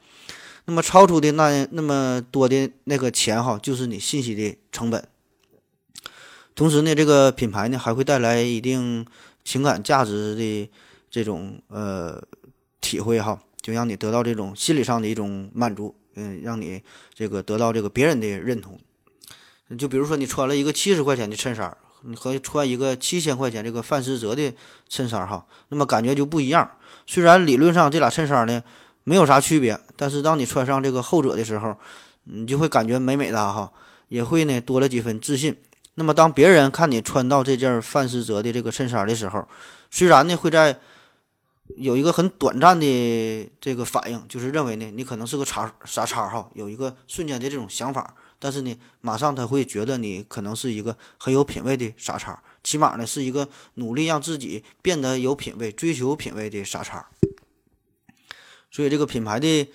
那么超出的那那么多的那个钱哈，就是你信息的成本。同时呢，这个品牌呢还会带来一定情感价值的这种呃体会哈，就让你得到这种心理上的一种满足，嗯，让你这个得到这个别人的认同。就比如说你穿了一个七十块钱的衬衫，你和穿一个七千块钱这个范思哲的衬衫哈，那么感觉就不一样。虽然理论上这俩衬衫呢没有啥区别，但是当你穿上这个后者的时候，你就会感觉美美的哈，也会呢多了几分自信。那么，当别人看你穿到这件范思哲的这个衬衫的时候，虽然呢会在有一个很短暂的这个反应，就是认为呢你可能是个叉傻叉哈，有一个瞬间的这种想法，但是呢，马上他会觉得你可能是一个很有品位的傻叉，起码呢是一个努力让自己变得有品位、追求品位的傻叉。所以，这个品牌的。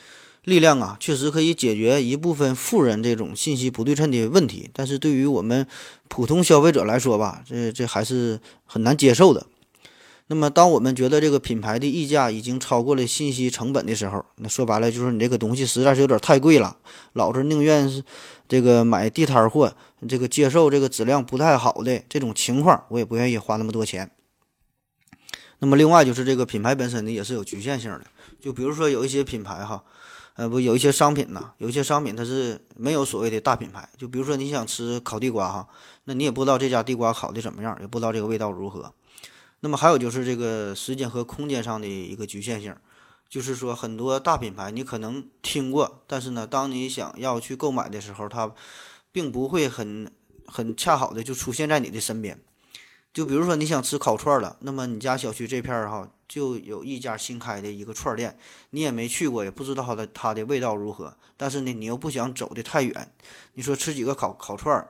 力量啊，确实可以解决一部分富人这种信息不对称的问题，但是对于我们普通消费者来说吧，这这还是很难接受的。那么，当我们觉得这个品牌的溢价已经超过了信息成本的时候，那说白了就是你这个东西实在是有点太贵了，老子宁愿是这个买地摊货，这个接受这个质量不太好的这种情况，我也不愿意花那么多钱。那么，另外就是这个品牌本身呢也是有局限性的，就比如说有一些品牌哈。呃，不，有一些商品呢，有一些商品它是没有所谓的大品牌。就比如说你想吃烤地瓜哈，那你也不知道这家地瓜烤的怎么样，也不知道这个味道如何。那么还有就是这个时间和空间上的一个局限性，就是说很多大品牌你可能听过，但是呢，当你想要去购买的时候，它并不会很很恰好的就出现在你的身边。就比如说你想吃烤串了，那么你家小区这片儿哈就有一家新开的一个串店，你也没去过，也不知道它的它的味道如何。但是呢，你又不想走的太远，你说吃几个烤烤串儿，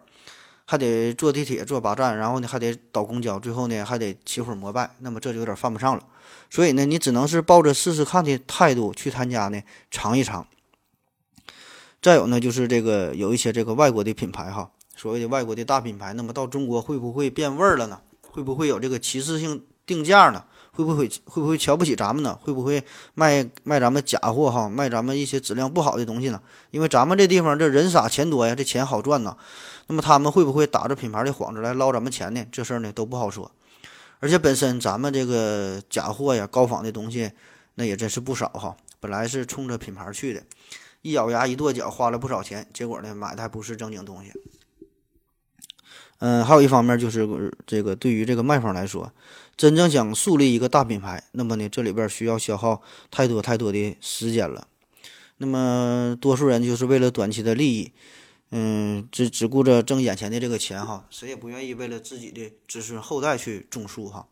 还得坐地铁坐八站，然后呢还得倒公交，最后呢还得起会膜拜，那么这就有点犯不上了。所以呢，你只能是抱着试试看的态度去他家呢尝一尝。再有呢，就是这个有一些这个外国的品牌哈，所谓的外国的大品牌，那么到中国会不会变味儿了呢？会不会有这个歧视性定价呢？会不会会不会瞧不起咱们呢？会不会卖卖咱们假货哈？卖咱们一些质量不好的东西呢？因为咱们这地方这人傻钱多呀，这钱好赚呐。那么他们会不会打着品牌的幌子来捞咱们钱呢？这事儿呢都不好说。而且本身咱们这个假货呀、高仿的东西，那也真是不少哈。本来是冲着品牌去的，一咬牙一跺脚花了不少钱，结果呢买的还不是正经东西。嗯，还有一方面就是这个，对于这个卖方来说，真正想树立一个大品牌，那么呢，这里边需要消耗太多太多的时间了。那么多数人就是为了短期的利益，嗯，只只顾着挣眼前的这个钱哈，谁也不愿意为了自己的子孙后代去种树哈。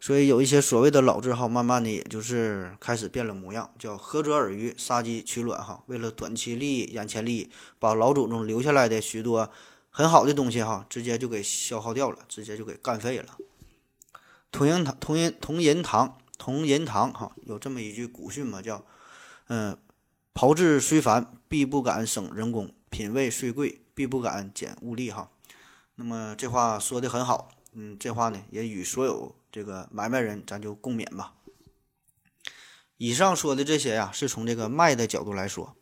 所以有一些所谓的老字号，慢慢的也就是开始变了模样，叫涸泽而渔，杀鸡取卵哈，为了短期利益、眼前利益，把老祖宗留下来的许多。很好的东西哈，直接就给消耗掉了，直接就给干废了。同仁堂同仁同仁堂同仁堂哈，有这么一句古训嘛，叫嗯，炮制虽繁，必不敢省人工；品味虽贵，必不敢减物力哈。那么这话说的很好，嗯，这话呢也与所有这个买卖人咱就共勉吧。以上说的这些呀，是从这个卖的角度来说。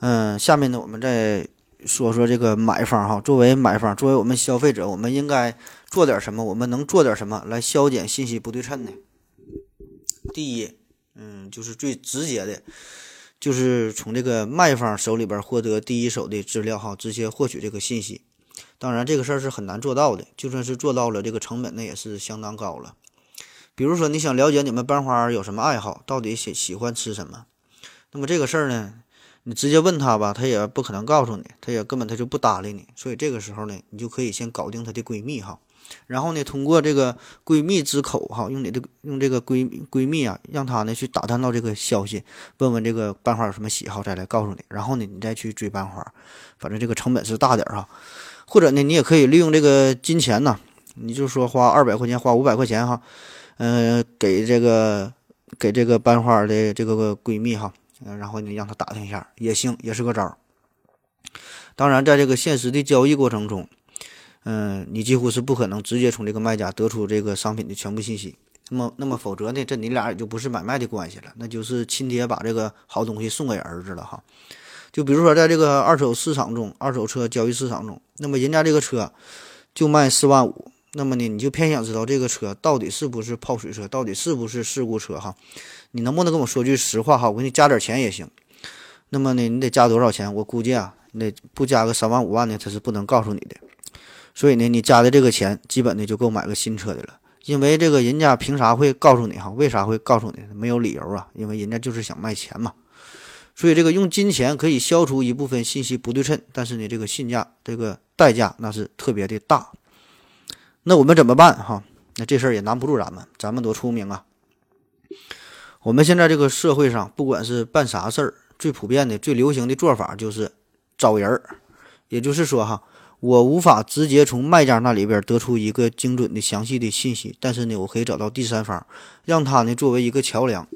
嗯，下面呢，我们再说说这个买方哈。作为买方，作为我们消费者，我们应该做点什么？我们能做点什么来消减信息不对称呢？第一，嗯，就是最直接的，就是从这个卖方手里边获得第一手的资料哈，直接获取这个信息。当然，这个事儿是很难做到的，就算是做到了，这个成本那也是相当高了。比如说，你想了解你们班花有什么爱好，到底喜喜欢吃什么，那么这个事儿呢，你直接问他吧，他也不可能告诉你，他也根本他就不搭理你。所以这个时候呢，你就可以先搞定她的闺蜜哈，然后呢，通过这个闺蜜之口哈，用你的用这个闺闺蜜啊，让她呢去打探到这个消息，问问这个班花有什么喜好，再来告诉你。然后呢，你再去追班花，反正这个成本是大点儿哈。或者呢，你也可以利用这个金钱呢，你就说花二百块钱，花五百块钱哈。嗯，给这个给这个班花的这个闺蜜哈，嗯然后你让他打听一下也行，也是个招儿。当然，在这个现实的交易过程中，嗯，你几乎是不可能直接从这个卖家得出这个商品的全部信息。那么，那么否则呢，这你俩也就不是买卖的关系了，那就是亲爹把这个好东西送给儿子了哈。就比如说，在这个二手市场中，二手车交易市场中，那么人家这个车就卖四万五。那么呢，你就偏想知道这个车到底是不是泡水车，到底是不是事故车哈？你能不能跟我说句实话哈？我给你加点钱也行。那么呢，你得加多少钱？我估计啊，你得不加个三万五万的，他是不能告诉你的。所以呢，你加的这个钱，基本的就够买个新车的了。因为这个人家凭啥会告诉你哈？为啥会告诉你？没有理由啊，因为人家就是想卖钱嘛。所以这个用金钱可以消除一部分信息不对称，但是呢，这个性价这个代价那是特别的大。那我们怎么办哈？那这事儿也难不住咱们，咱们多出名啊！我们现在这个社会上，不管是办啥事儿，最普遍的、最流行的做法就是找人儿。也就是说哈，我无法直接从卖家那里边得出一个精准的、详细的信息，但是呢，我可以找到第三方，让他呢作为一个桥梁，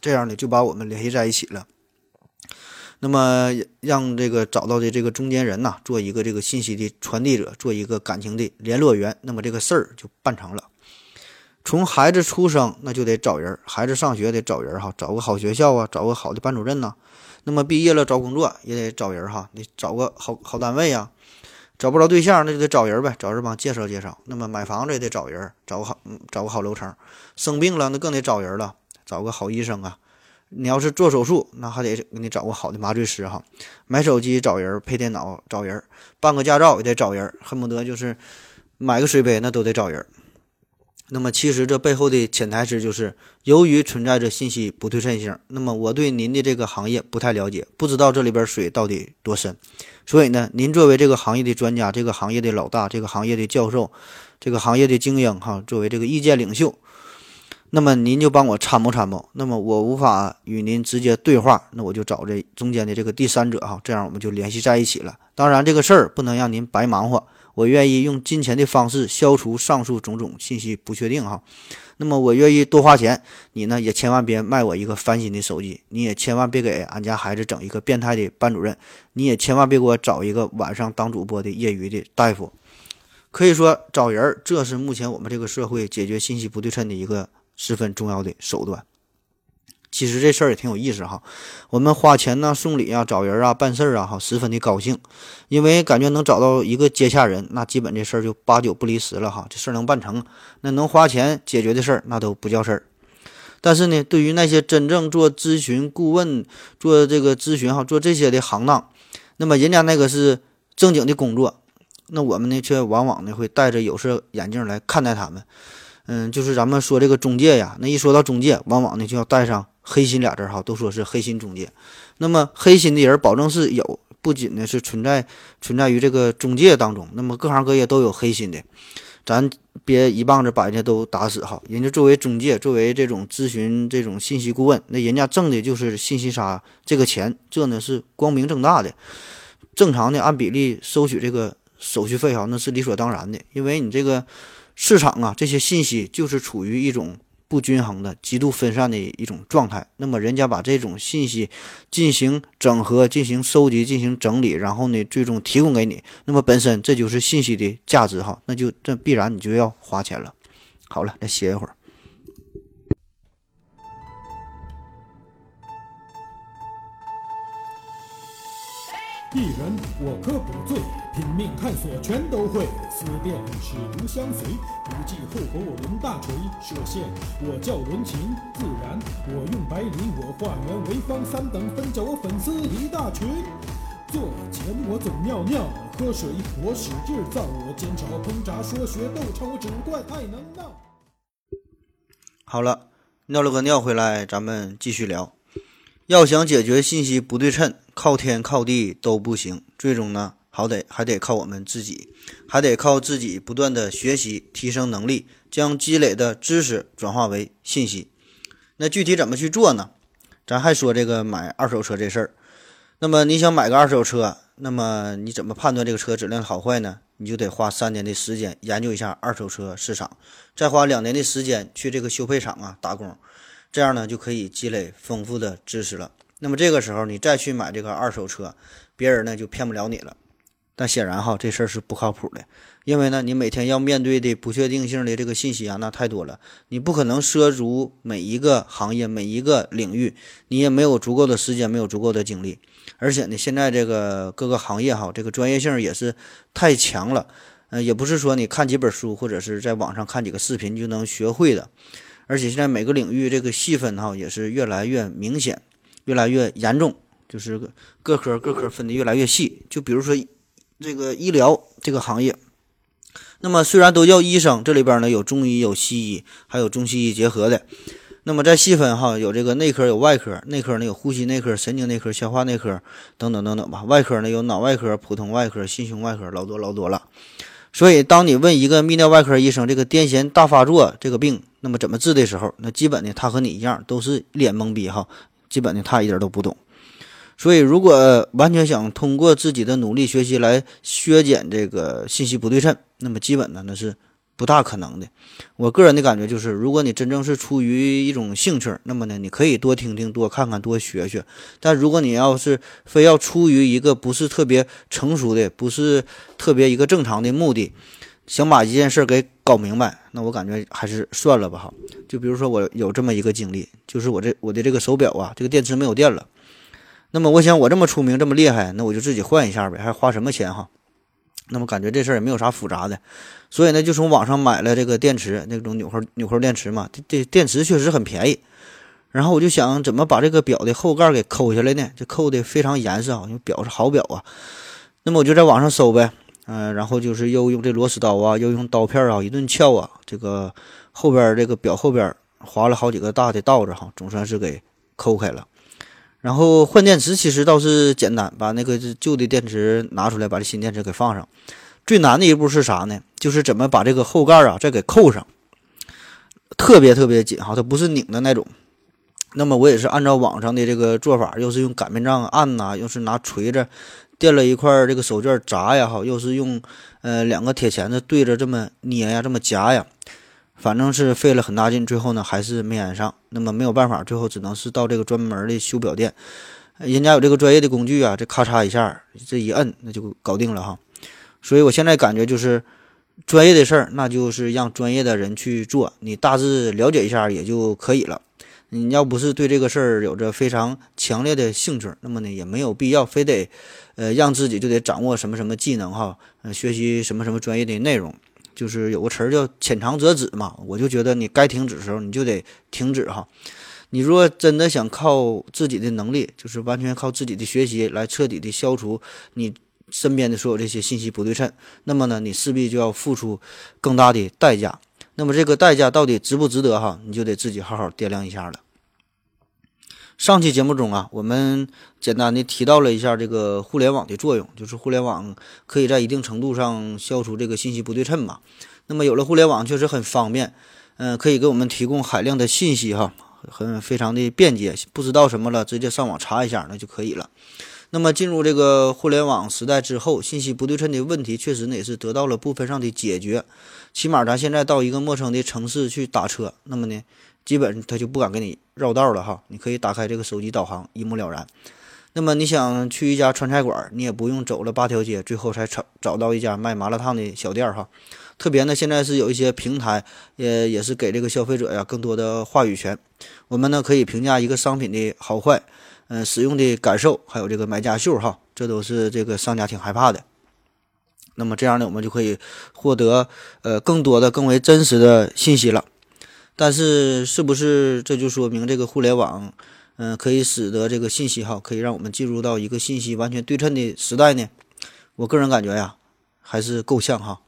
这样呢就把我们联系在一起了。那么让这个找到的这个中间人呐，做一个这个信息的传递者，做一个感情的联络员，那么这个事儿就办成了。从孩子出生那就得找人，孩子上学得找人哈，找个好学校啊，找个好的班主任呐。那么毕业了找工作也得找人哈，得找个好好单位呀。找不着对象那就得找人呗，找人帮介绍介绍。那么买房子也得找人，找个好找个好楼层。生病了那更得找人了，找个好医生啊。你要是做手术，那还得给你找个好的麻醉师哈。买手机找人，配电脑找人，办个驾照也得找人，恨不得就是买个水杯那都得找人。那么其实这背后的潜台词就是，由于存在着信息不对称性，那么我对您的这个行业不太了解，不知道这里边水到底多深。所以呢，您作为这个行业的专家，这个行业的老大，这个行业的教授，这个行业的精英哈，作为这个意见领袖。那么您就帮我参谋参谋。那么我无法与您直接对话，那我就找这中间的这个第三者哈，这样我们就联系在一起了。当然这个事儿不能让您白忙活，我愿意用金钱的方式消除上述种种信息不确定哈。那么我愿意多花钱，你呢也千万别卖我一个翻新的手机，你也千万别给俺家孩子整一个变态的班主任，你也千万别给我找一个晚上当主播的业余的大夫。可以说找人，这是目前我们这个社会解决信息不对称的一个。十分重要的手段。其实这事儿也挺有意思哈。我们花钱呢，送礼啊，找人啊，办事儿啊，哈，十分的高兴，因为感觉能找到一个接洽人，那基本这事儿就八九不离十了哈。这事儿能办成，那能花钱解决的事儿，那都不叫事儿。但是呢，对于那些真正做咨询顾问、做这个咨询哈、做这些的行当，那么人家那个是正经的工作，那我们呢，却往往呢会戴着有色眼镜来看待他们。嗯，就是咱们说这个中介呀，那一说到中介，往往呢就要带上黑心俩字哈，都说是黑心中介。那么黑心的人保证是有，不仅呢是存在存在于这个中介当中，那么各行各业都有黑心的，咱别一棒子把人家都打死哈。人家作为中介，作为这种咨询这种信息顾问，那人家挣的就是信息差这个钱，这呢是光明正大的，正常的按比例收取这个手续费哈，那是理所当然的，因为你这个。市场啊，这些信息就是处于一种不均衡的、极度分散的一种状态。那么，人家把这种信息进行整合、进行收集、进行整理，然后呢，最终提供给你。那么，本身这就是信息的价值哈，那就这必然你就要花钱了。好了，再歇一会儿。一人我可不醉，拼命探索全都会。思辨史如相随，不计后果我抡大锤。射线我叫伦琴，自然我用白磷，我化圆为方，三等分叫我粉丝一大群。做钱我总尿尿，喝水我使劲造，我煎炒烹炸说学逗唱，我只怪太能闹。好了，尿了个尿回来，咱们继续聊。要想解决信息不对称，靠天靠地都不行，最终呢，好得还得靠我们自己，还得靠自己不断的学习，提升能力，将积累的知识转化为信息。那具体怎么去做呢？咱还说这个买二手车这事儿。那么你想买个二手车，那么你怎么判断这个车质量好坏呢？你就得花三年的时间研究一下二手车市场，再花两年的时间去这个修配厂啊打工。这样呢，就可以积累丰富的知识了。那么这个时候，你再去买这个二手车，别人呢就骗不了你了。但显然哈，这事儿是不靠谱的，因为呢，你每天要面对的不确定性的这个信息啊，那太多了，你不可能涉足每一个行业、每一个领域，你也没有足够的时间，没有足够的精力。而且呢，现在这个各个行业哈，这个专业性也是太强了，嗯，也不是说你看几本书或者是在网上看几个视频就能学会的。而且现在每个领域这个细分哈也是越来越明显，越来越严重，就是各科各科分的越来越细。就比如说这个医疗这个行业，那么虽然都叫医生，这里边呢有中医、有西医，还有中西医结合的。那么在细分哈，有这个内科、有外科，内科呢有呼吸内科、神经内科、消化内科等等等等吧。外科呢有脑外科、普通外科、心胸外科，老多老多了。所以，当你问一个泌尿外科医生这个癫痫大发作这个病，那么怎么治的时候，那基本呢，他和你一样都是一脸懵逼哈，基本呢他一点都不懂。所以，如果完全想通过自己的努力学习来削减这个信息不对称，那么基本呢那是。不大可能的，我个人的感觉就是，如果你真正是出于一种兴趣，那么呢，你可以多听听、多看看、多学学。但如果你要是非要出于一个不是特别成熟的、不是特别一个正常的目的，想把一件事给搞明白，那我感觉还是算了吧哈。就比如说我有这么一个经历，就是我这我的这个手表啊，这个电池没有电了。那么我想我这么出名、这么厉害，那我就自己换一下呗，还花什么钱哈？那么感觉这事儿也没有啥复杂的，所以呢，就从网上买了这个电池，那种纽扣纽扣电池嘛。这这电池确实很便宜。然后我就想怎么把这个表的后盖给抠下来呢？就抠的非常严实啊，因为表是好表啊。那么我就在网上搜呗，嗯，然后就是又用这螺丝刀啊，又用刀片啊，一顿撬啊，这个后边这个表后边划了好几个大的道子哈，总算是给抠开了。然后换电池其实倒是简单，把那个旧的电池拿出来，把这新电池给放上。最难的一步是啥呢？就是怎么把这个后盖啊再给扣上，特别特别紧哈，它不是拧的那种。那么我也是按照网上的这个做法，又是用擀面杖按呐，又是拿锤子垫了一块这个手绢砸呀，哈，又是用呃两个铁钳子对着这么捏呀，这么夹呀。反正是费了很大劲，最后呢还是没安上。那么没有办法，最后只能是到这个专门的修表店，人家有这个专业的工具啊，这咔嚓一下，这一摁那就搞定了哈。所以我现在感觉就是专业的事儿，那就是让专业的人去做，你大致了解一下也就可以了。你要不是对这个事儿有着非常强烈的兴趣，那么呢也没有必要非得呃让自己就得掌握什么什么技能哈，学习什么什么专业的内容。就是有个词儿叫“浅尝辄止”嘛，我就觉得你该停止的时候你就得停止哈。你若真的想靠自己的能力，就是完全靠自己的学习来彻底的消除你身边的所有这些信息不对称，那么呢，你势必就要付出更大的代价。那么这个代价到底值不值得哈？你就得自己好好掂量一下了。上期节目中啊，我们简单的提到了一下这个互联网的作用，就是互联网可以在一定程度上消除这个信息不对称嘛。那么有了互联网，确实很方便，嗯，可以给我们提供海量的信息哈，很非常的便捷。不知道什么了，直接上网查一下那就可以了。那么进入这个互联网时代之后，信息不对称的问题确实呢也是得到了部分上的解决。起码咱现在到一个陌生的城市去打车，那么呢，基本他就不敢给你绕道了哈。你可以打开这个手机导航，一目了然。那么你想去一家川菜馆，你也不用走了八条街，最后才找找到一家卖麻辣烫的小店哈。特别呢，现在是有一些平台，也也是给这个消费者呀更多的话语权。我们呢可以评价一个商品的好坏，嗯，使用的感受，还有这个买家秀哈，这都是这个商家挺害怕的。那么这样呢，我们就可以获得呃更多的、更为真实的信息了。但是，是不是这就说明这个互联网，嗯，可以使得这个信息哈，可以让我们进入到一个信息完全对称的时代呢？我个人感觉呀，还是够呛哈。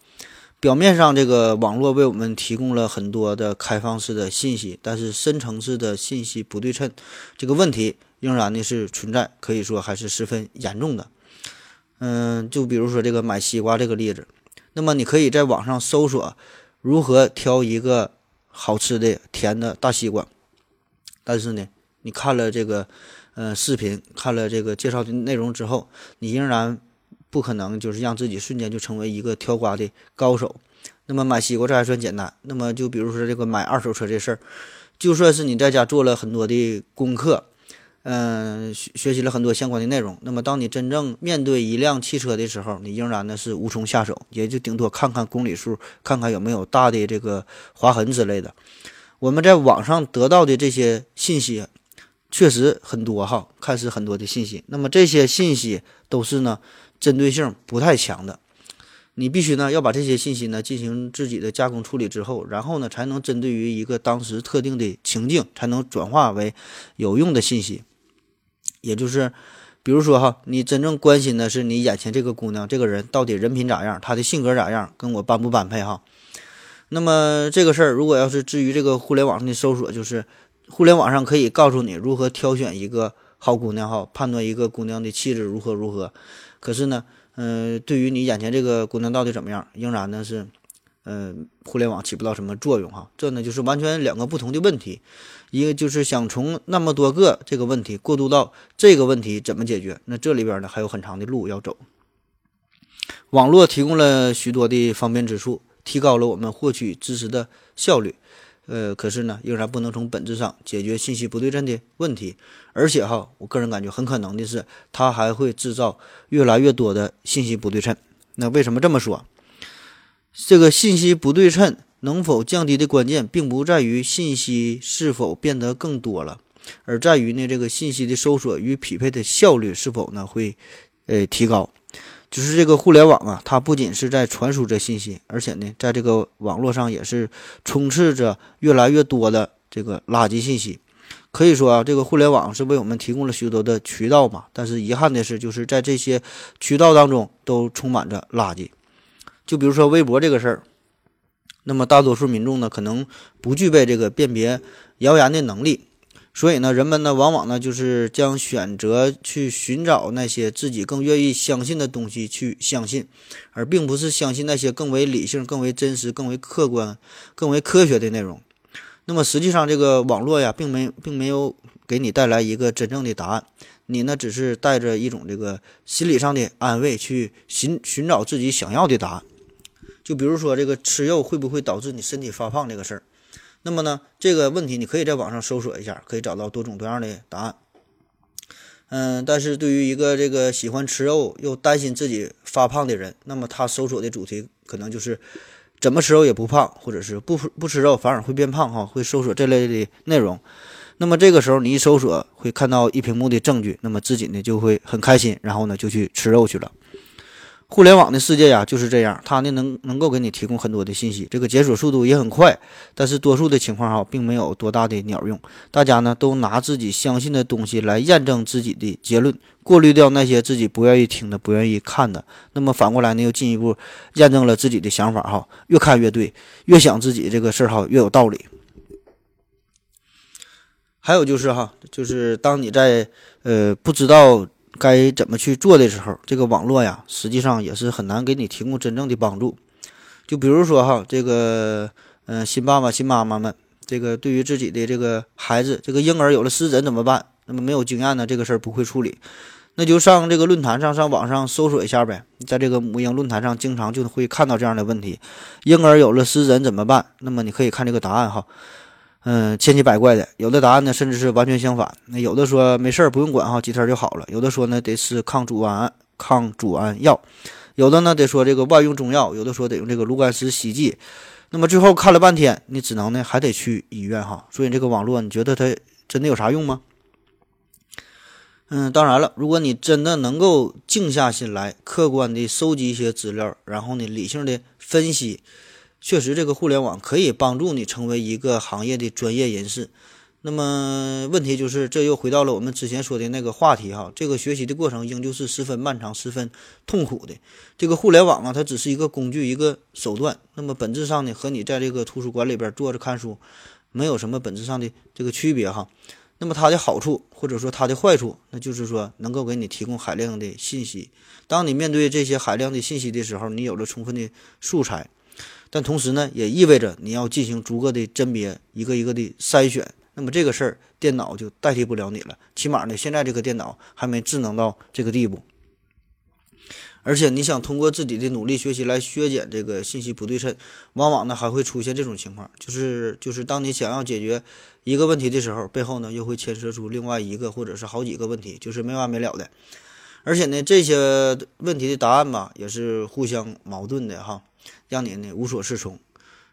表面上，这个网络为我们提供了很多的开放式的信息，但是深层次的信息不对称这个问题仍然呢是存在，可以说还是十分严重的。嗯，就比如说这个买西瓜这个例子，那么你可以在网上搜索如何挑一个好吃的甜的大西瓜，但是呢，你看了这个呃视频，看了这个介绍的内容之后，你仍然不可能就是让自己瞬间就成为一个挑瓜的高手。那么买西瓜这还算简单，那么就比如说这个买二手车这事儿，就算是你在家做了很多的功课。嗯，学学习了很多相关的内容。那么，当你真正面对一辆汽车的时候，你仍然呢是无从下手，也就顶多看看公里数，看看有没有大的这个划痕之类的。我们在网上得到的这些信息确实很多哈，看似很多的信息。那么这些信息都是呢针对性不太强的。你必须呢要把这些信息呢进行自己的加工处理之后，然后呢才能针对于一个当时特定的情境，才能转化为有用的信息。也就是，比如说哈，你真正关心的是你眼前这个姑娘这个人到底人品咋样，她的性格咋样，跟我般不般配哈。那么这个事儿，如果要是至于这个互联网上的搜索，就是互联网上可以告诉你如何挑选一个好姑娘哈，判断一个姑娘的气质如何如何。可是呢，嗯，对于你眼前这个姑娘到底怎么样，仍然呢是。嗯，互联网起不到什么作用哈，这呢就是完全两个不同的问题，一个就是想从那么多个这个问题过渡到这个问题怎么解决，那这里边呢还有很长的路要走。网络提供了许多的方便之处，提高了我们获取知识的效率，呃，可是呢仍然不能从本质上解决信息不对称的问题，而且哈，我个人感觉很可能的是，它还会制造越来越多的信息不对称。那为什么这么说？这个信息不对称能否降低的关键，并不在于信息是否变得更多了，而在于呢这个信息的搜索与匹配的效率是否呢会，呃提高。就是这个互联网啊，它不仅是在传输着信息，而且呢在这个网络上也是充斥着越来越多的这个垃圾信息。可以说啊，这个互联网是为我们提供了许多的渠道嘛，但是遗憾的是，就是在这些渠道当中都充满着垃圾。就比如说微博这个事儿，那么大多数民众呢可能不具备这个辨别谣言的能力，所以呢，人们呢往往呢就是将选择去寻找那些自己更愿意相信的东西去相信，而并不是相信那些更为理性、更为真实、更为客观、更为科学的内容。那么实际上，这个网络呀，并没并没有给你带来一个真正的答案，你呢只是带着一种这个心理上的安慰去寻寻找自己想要的答案。就比如说这个吃肉会不会导致你身体发胖这个事儿，那么呢这个问题你可以在网上搜索一下，可以找到多种多样的答案。嗯，但是对于一个这个喜欢吃肉又担心自己发胖的人，那么他搜索的主题可能就是怎么吃肉也不胖，或者是不不吃肉反而会变胖哈，会搜索这类的内容。那么这个时候你一搜索会看到一屏幕的证据，那么自己呢就会很开心，然后呢就去吃肉去了。互联网的世界呀就是这样，它呢能能够给你提供很多的信息，这个解锁速度也很快，但是多数的情况哈并没有多大的鸟用，大家呢都拿自己相信的东西来验证自己的结论，过滤掉那些自己不愿意听的、不愿意看的，那么反过来呢又进一步验证了自己的想法哈，越看越对，越想自己这个事儿哈越有道理。还有就是哈，就是当你在呃不知道。该怎么去做的时候，这个网络呀，实际上也是很难给你提供真正的帮助。就比如说哈，这个嗯，新爸爸、新妈妈们，这个对于自己的这个孩子，这个婴儿有了湿疹怎么办？那么没有经验呢，这个事儿不会处理。那就上这个论坛上，上网上搜索一下呗。在这个母婴论坛上，经常就会看到这样的问题：婴儿有了湿疹怎么办？那么你可以看这个答案哈，嗯，千奇百怪的。有的答案呢，甚至是完全相反。那有的说没事儿，不用管哈，几天就好了；有的说呢，得吃抗组胺抗组胺药；有的呢，得说这个外用中药；有的说得用这个炉甘石洗剂。那么最后看了半天，你只能呢还得去医院哈。所以这个网络，你觉得它真的有啥用吗？嗯，当然了，如果你真的能够静下心来，客观的收集一些资料，然后呢，理性的分析，确实这个互联网可以帮助你成为一个行业的专业人士。那么问题就是，这又回到了我们之前说的那个话题哈，这个学习的过程仍旧是十分漫长、十分痛苦的。这个互联网啊，它只是一个工具、一个手段。那么本质上呢，和你在这个图书馆里边坐着看书，没有什么本质上的这个区别哈。那么它的好处或者说它的坏处，那就是说能够给你提供海量的信息。当你面对这些海量的信息的时候，你有了充分的素材，但同时呢，也意味着你要进行逐个的甄别，一个一个的筛选。那么这个事儿，电脑就代替不了你了。起码呢，现在这个电脑还没智能到这个地步。而且你想通过自己的努力学习来削减这个信息不对称，往往呢还会出现这种情况，就是就是当你想要解决一个问题的时候，背后呢又会牵涉出另外一个或者是好几个问题，就是没完没了的。而且呢这些问题的答案吧也是互相矛盾的哈，让你呢无所适从。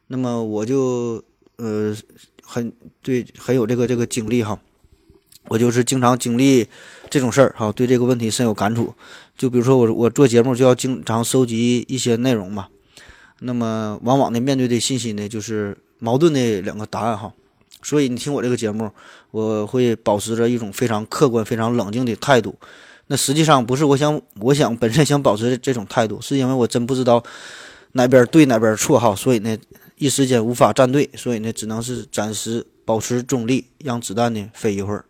那么我就呃很对很有这个这个经历哈。我就是经常经历这种事儿，哈，对这个问题深有感触。就比如说我我做节目就要经常收集一些内容嘛，那么往往呢面对的信息呢就是矛盾的两个答案哈。所以你听我这个节目，我会保持着一种非常客观、非常冷静的态度。那实际上不是我想我想本身想保持这种态度，是因为我真不知道哪边对哪边错哈，所以呢一时间无法站队，所以呢只能是暂时保持中立，让子弹呢飞一会儿。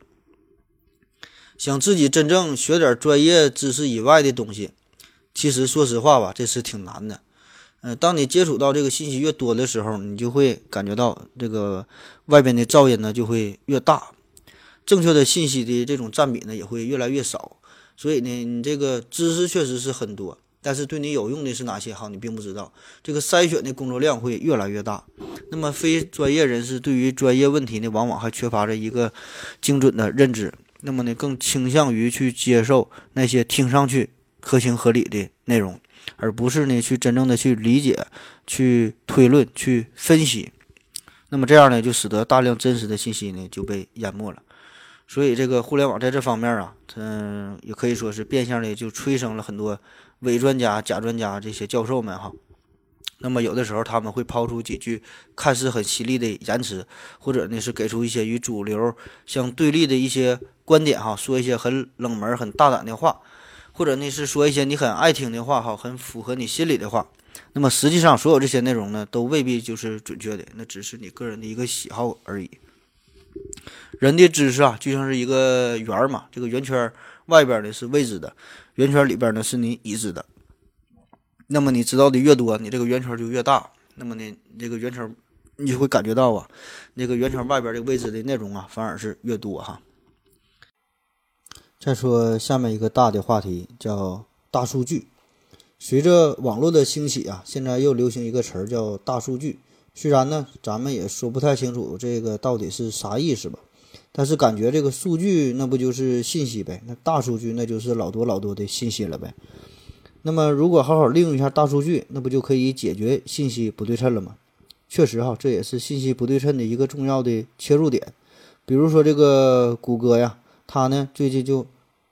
想自己真正学点专业知识以外的东西，其实说实话吧，这是挺难的。嗯，当你接触到这个信息越多的时候，你就会感觉到这个外边的噪音呢就会越大，正确的信息的这种占比呢也会越来越少。所以呢，你这个知识确实是很多，但是对你有用的是哪些哈，你并不知道。这个筛选的工作量会越来越大。那么非专业人士对于专业问题呢，往往还缺乏着一个精准的认知。那么呢，更倾向于去接受那些听上去合情合理的内容，而不是呢去真正的去理解、去推论、去分析。那么这样呢，就使得大量真实的信息呢就被淹没了。所以这个互联网在这方面啊，嗯，也可以说是变相的就催生了很多伪专家、假专家这些教授们哈。那么有的时候他们会抛出几句看似很犀利的言辞，或者呢是给出一些与主流相对立的一些观点哈，说一些很冷门、很大胆的话，或者呢是说一些你很爱听的话哈，很符合你心里的话。那么实际上所有这些内容呢，都未必就是准确的，那只是你个人的一个喜好而已。人的知识啊，就像是一个圆嘛，这个圆圈外边呢是未知的，圆圈里边呢是你已知的。那么你知道的越多，你这个圆圈就越大。那么呢，这个圆圈你就会感觉到啊，那个圆圈外边的未知的内容啊，反而是越多哈。再说下面一个大的话题叫大数据。随着网络的兴起啊，现在又流行一个词儿叫大数据。虽然呢，咱们也说不太清楚这个到底是啥意思吧，但是感觉这个数据那不就是信息呗？那大数据那就是老多老多的信息了呗。那么，如果好好利用一下大数据，那不就可以解决信息不对称了吗？确实哈，这也是信息不对称的一个重要的切入点。比如说这个谷歌呀，它呢最近就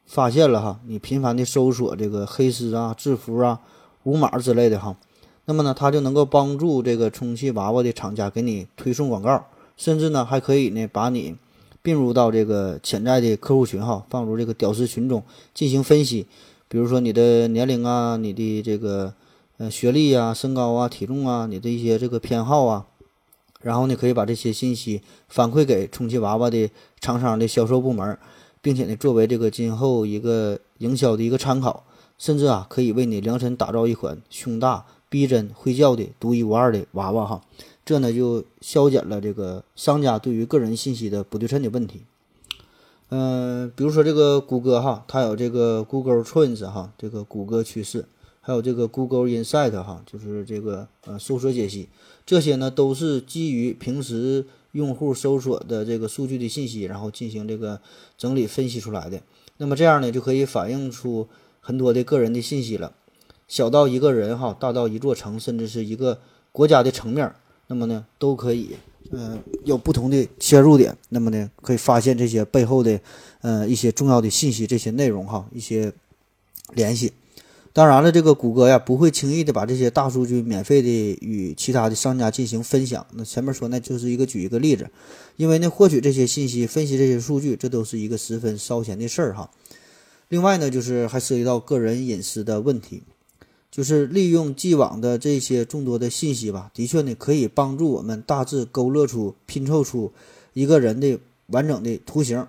发现了哈，你频繁的搜索这个黑丝啊、制服啊、无码之类的哈，那么呢，它就能够帮助这个充气娃娃的厂家给你推送广告，甚至呢还可以呢把你并入到这个潜在的客户群哈，放入这个屌丝群中进行分析。比如说你的年龄啊，你的这个呃学历啊、身高啊、体重啊，你的一些这个偏好啊，然后呢可以把这些信息反馈给充气娃娃的厂商的销售部门，并且呢作为这个今后一个营销的一个参考，甚至啊可以为你量身打造一款胸大、逼真、会叫的独一无二的娃娃哈，这呢就消减了这个商家对于个人信息的不对称的问题。嗯，比如说这个谷歌哈，它有这个 Google Trends 哈，这个谷歌趋势，还有这个 Google Insight 哈，就是这个呃搜索解析，这些呢都是基于平时用户搜索的这个数据的信息，然后进行这个整理分析出来的。那么这样呢，就可以反映出很多的个人的信息了，小到一个人哈，大到一座城，甚至是一个国家的层面，那么呢都可以。嗯，有不同的切入点，那么呢，可以发现这些背后的，呃，一些重要的信息，这些内容哈，一些联系。当然了，这个谷歌呀，不会轻易的把这些大数据免费的与其他的商家进行分享。那前面说，那就是一个举一个例子，因为呢，获取这些信息、分析这些数据，这都是一个十分烧钱的事儿哈。另外呢，就是还涉及到个人隐私的问题。就是利用既往的这些众多的信息吧，的确呢可以帮助我们大致勾勒出、拼凑出一个人的完整的图形。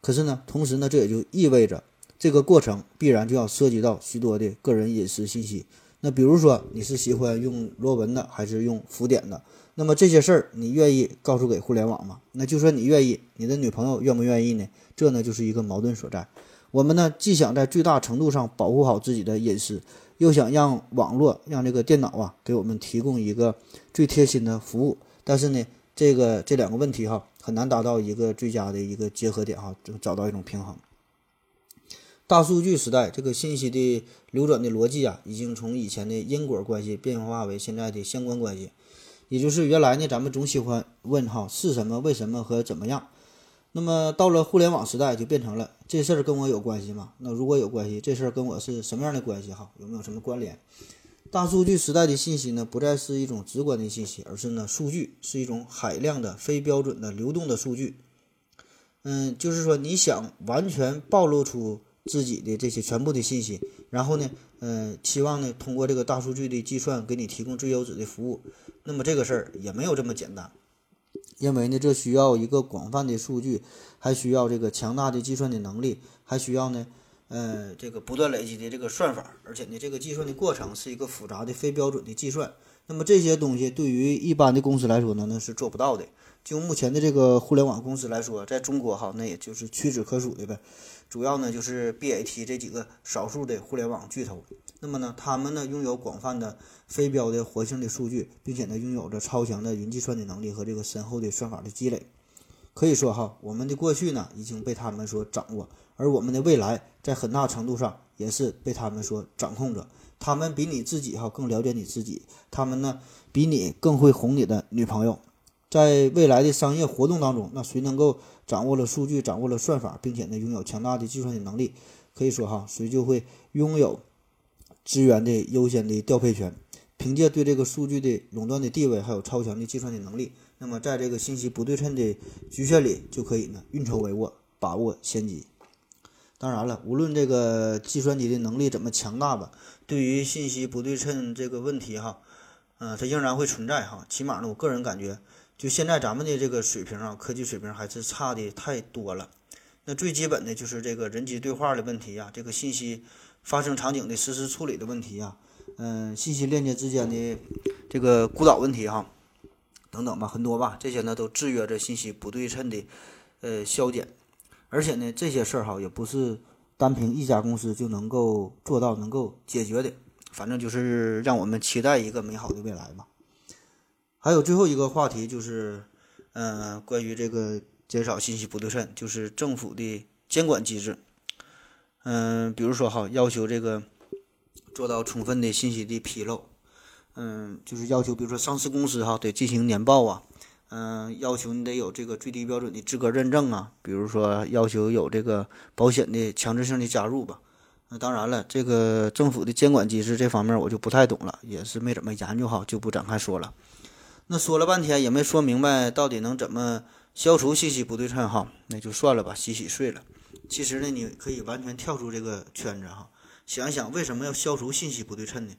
可是呢，同时呢，这也就意味着这个过程必然就要涉及到许多的个人隐私信息。那比如说你是喜欢用螺纹的还是用浮点的？那么这些事儿你愿意告诉给互联网吗？那就说你愿意，你的女朋友愿不愿意呢？这呢就是一个矛盾所在。我们呢既想在最大程度上保护好自己的隐私。又想让网络让这个电脑啊给我们提供一个最贴心的服务，但是呢，这个这两个问题哈很难达到一个最佳的一个结合点哈，就找到一种平衡。大数据时代，这个信息的流转的逻辑啊，已经从以前的因果关系变化为现在的相关关系，也就是原来呢，咱们总喜欢问哈是什么、为什么和怎么样。那么到了互联网时代，就变成了这事儿跟我有关系吗？那如果有关系，这事儿跟我是什么样的关系？哈，有没有什么关联？大数据时代的信息呢，不再是一种直观的信息，而是呢，数据是一种海量的、非标准的、流动的数据。嗯，就是说，你想完全暴露出自己的这些全部的信息，然后呢，嗯，期望呢，通过这个大数据的计算给你提供最优质的服务，那么这个事儿也没有这么简单。因为呢，这需要一个广泛的数据，还需要这个强大的计算的能力，还需要呢，呃，这个不断累积的这个算法，而且呢，这个计算的过程是一个复杂的非标准的计算。那么这些东西对于一般的公司来说呢，那是做不到的。就目前的这个互联网公司来说，在中国哈，那也就是屈指可数的呗。主要呢就是 BAT 这几个少数的互联网巨头。那么呢，他们呢拥有广泛的非标的活性的数据，并且呢拥有着超强的云计算的能力和这个深厚的算法的积累。可以说哈，我们的过去呢已经被他们所掌握，而我们的未来在很大程度上也是被他们所掌控着。他们比你自己哈更了解你自己，他们呢比你更会哄你的女朋友。在未来的商业活动当中，那谁能够掌握了数据，掌握了算法，并且呢拥有强大的计算的能力，可以说哈，谁就会拥有。资源的优先的调配权，凭借对这个数据的垄断的地位，还有超强的计算的能力，那么在这个信息不对称的局限里，就可以呢运筹帷幄，把握先机。当然了，无论这个计算机的能力怎么强大吧，对于信息不对称这个问题哈，嗯，它仍然会存在哈。起码呢，我个人感觉，就现在咱们的这个水平啊，科技水平还是差的太多了。那最基本的就是这个人机对话的问题呀，这个信息。发生场景的实时处理的问题啊，嗯，信息链接之间的这个孤岛问题哈，等等吧，很多吧，这些呢都制约着信息不对称的呃消减，而且呢这些事儿哈也不是单凭一家公司就能够做到能够解决的，反正就是让我们期待一个美好的未来吧。还有最后一个话题就是，嗯，关于这个减少信息不对称，就是政府的监管机制。嗯，比如说哈，要求这个做到充分的信息的披露，嗯，就是要求，比如说上市公司哈得进行年报啊，嗯，要求你得有这个最低标准的资格认证啊，比如说要求有这个保险的强制性的加入吧。那当然了，这个政府的监管机制这方面我就不太懂了，也是没怎么研究好，就不展开说了。那说了半天也没说明白到底能怎么消除信息不对称哈，那就算了吧，洗洗睡了。其实呢，你可以完全跳出这个圈子哈，想一想为什么要消除信息不对称呢？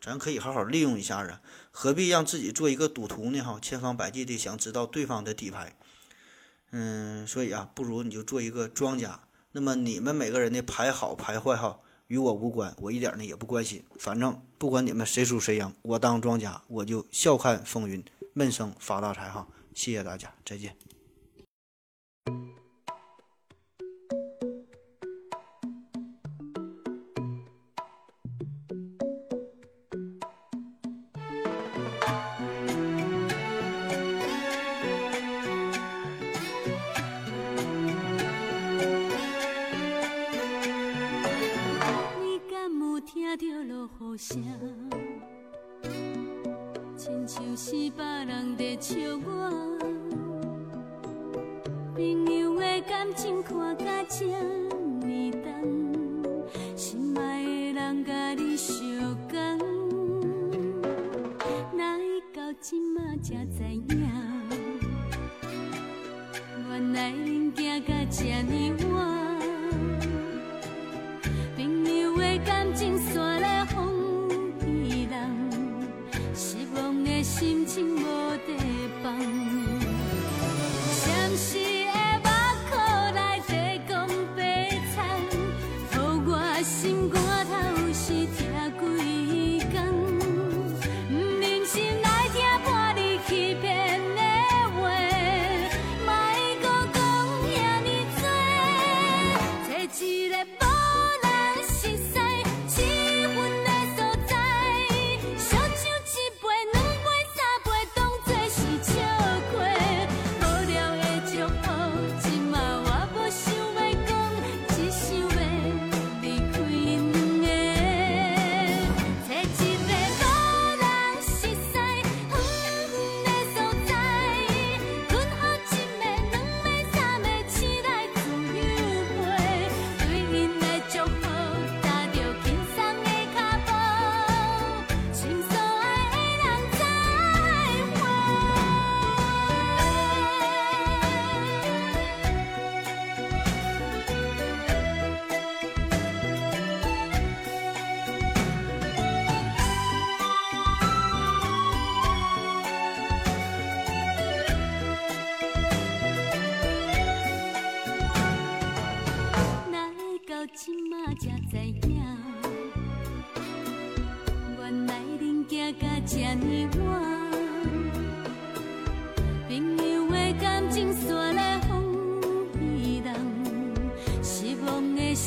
咱可以好好利用一下啊，何必让自己做一个赌徒呢？哈，千方百计的想知道对方的底牌。嗯，所以啊，不如你就做一个庄家。那么你们每个人的牌好牌坏哈，与我无关，我一点呢也不关心。反正不管你们谁输谁赢，我当庄家，我就笑看风云，闷声发大财哈。谢谢大家，再见。声，亲像是别人在笑我。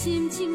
心情。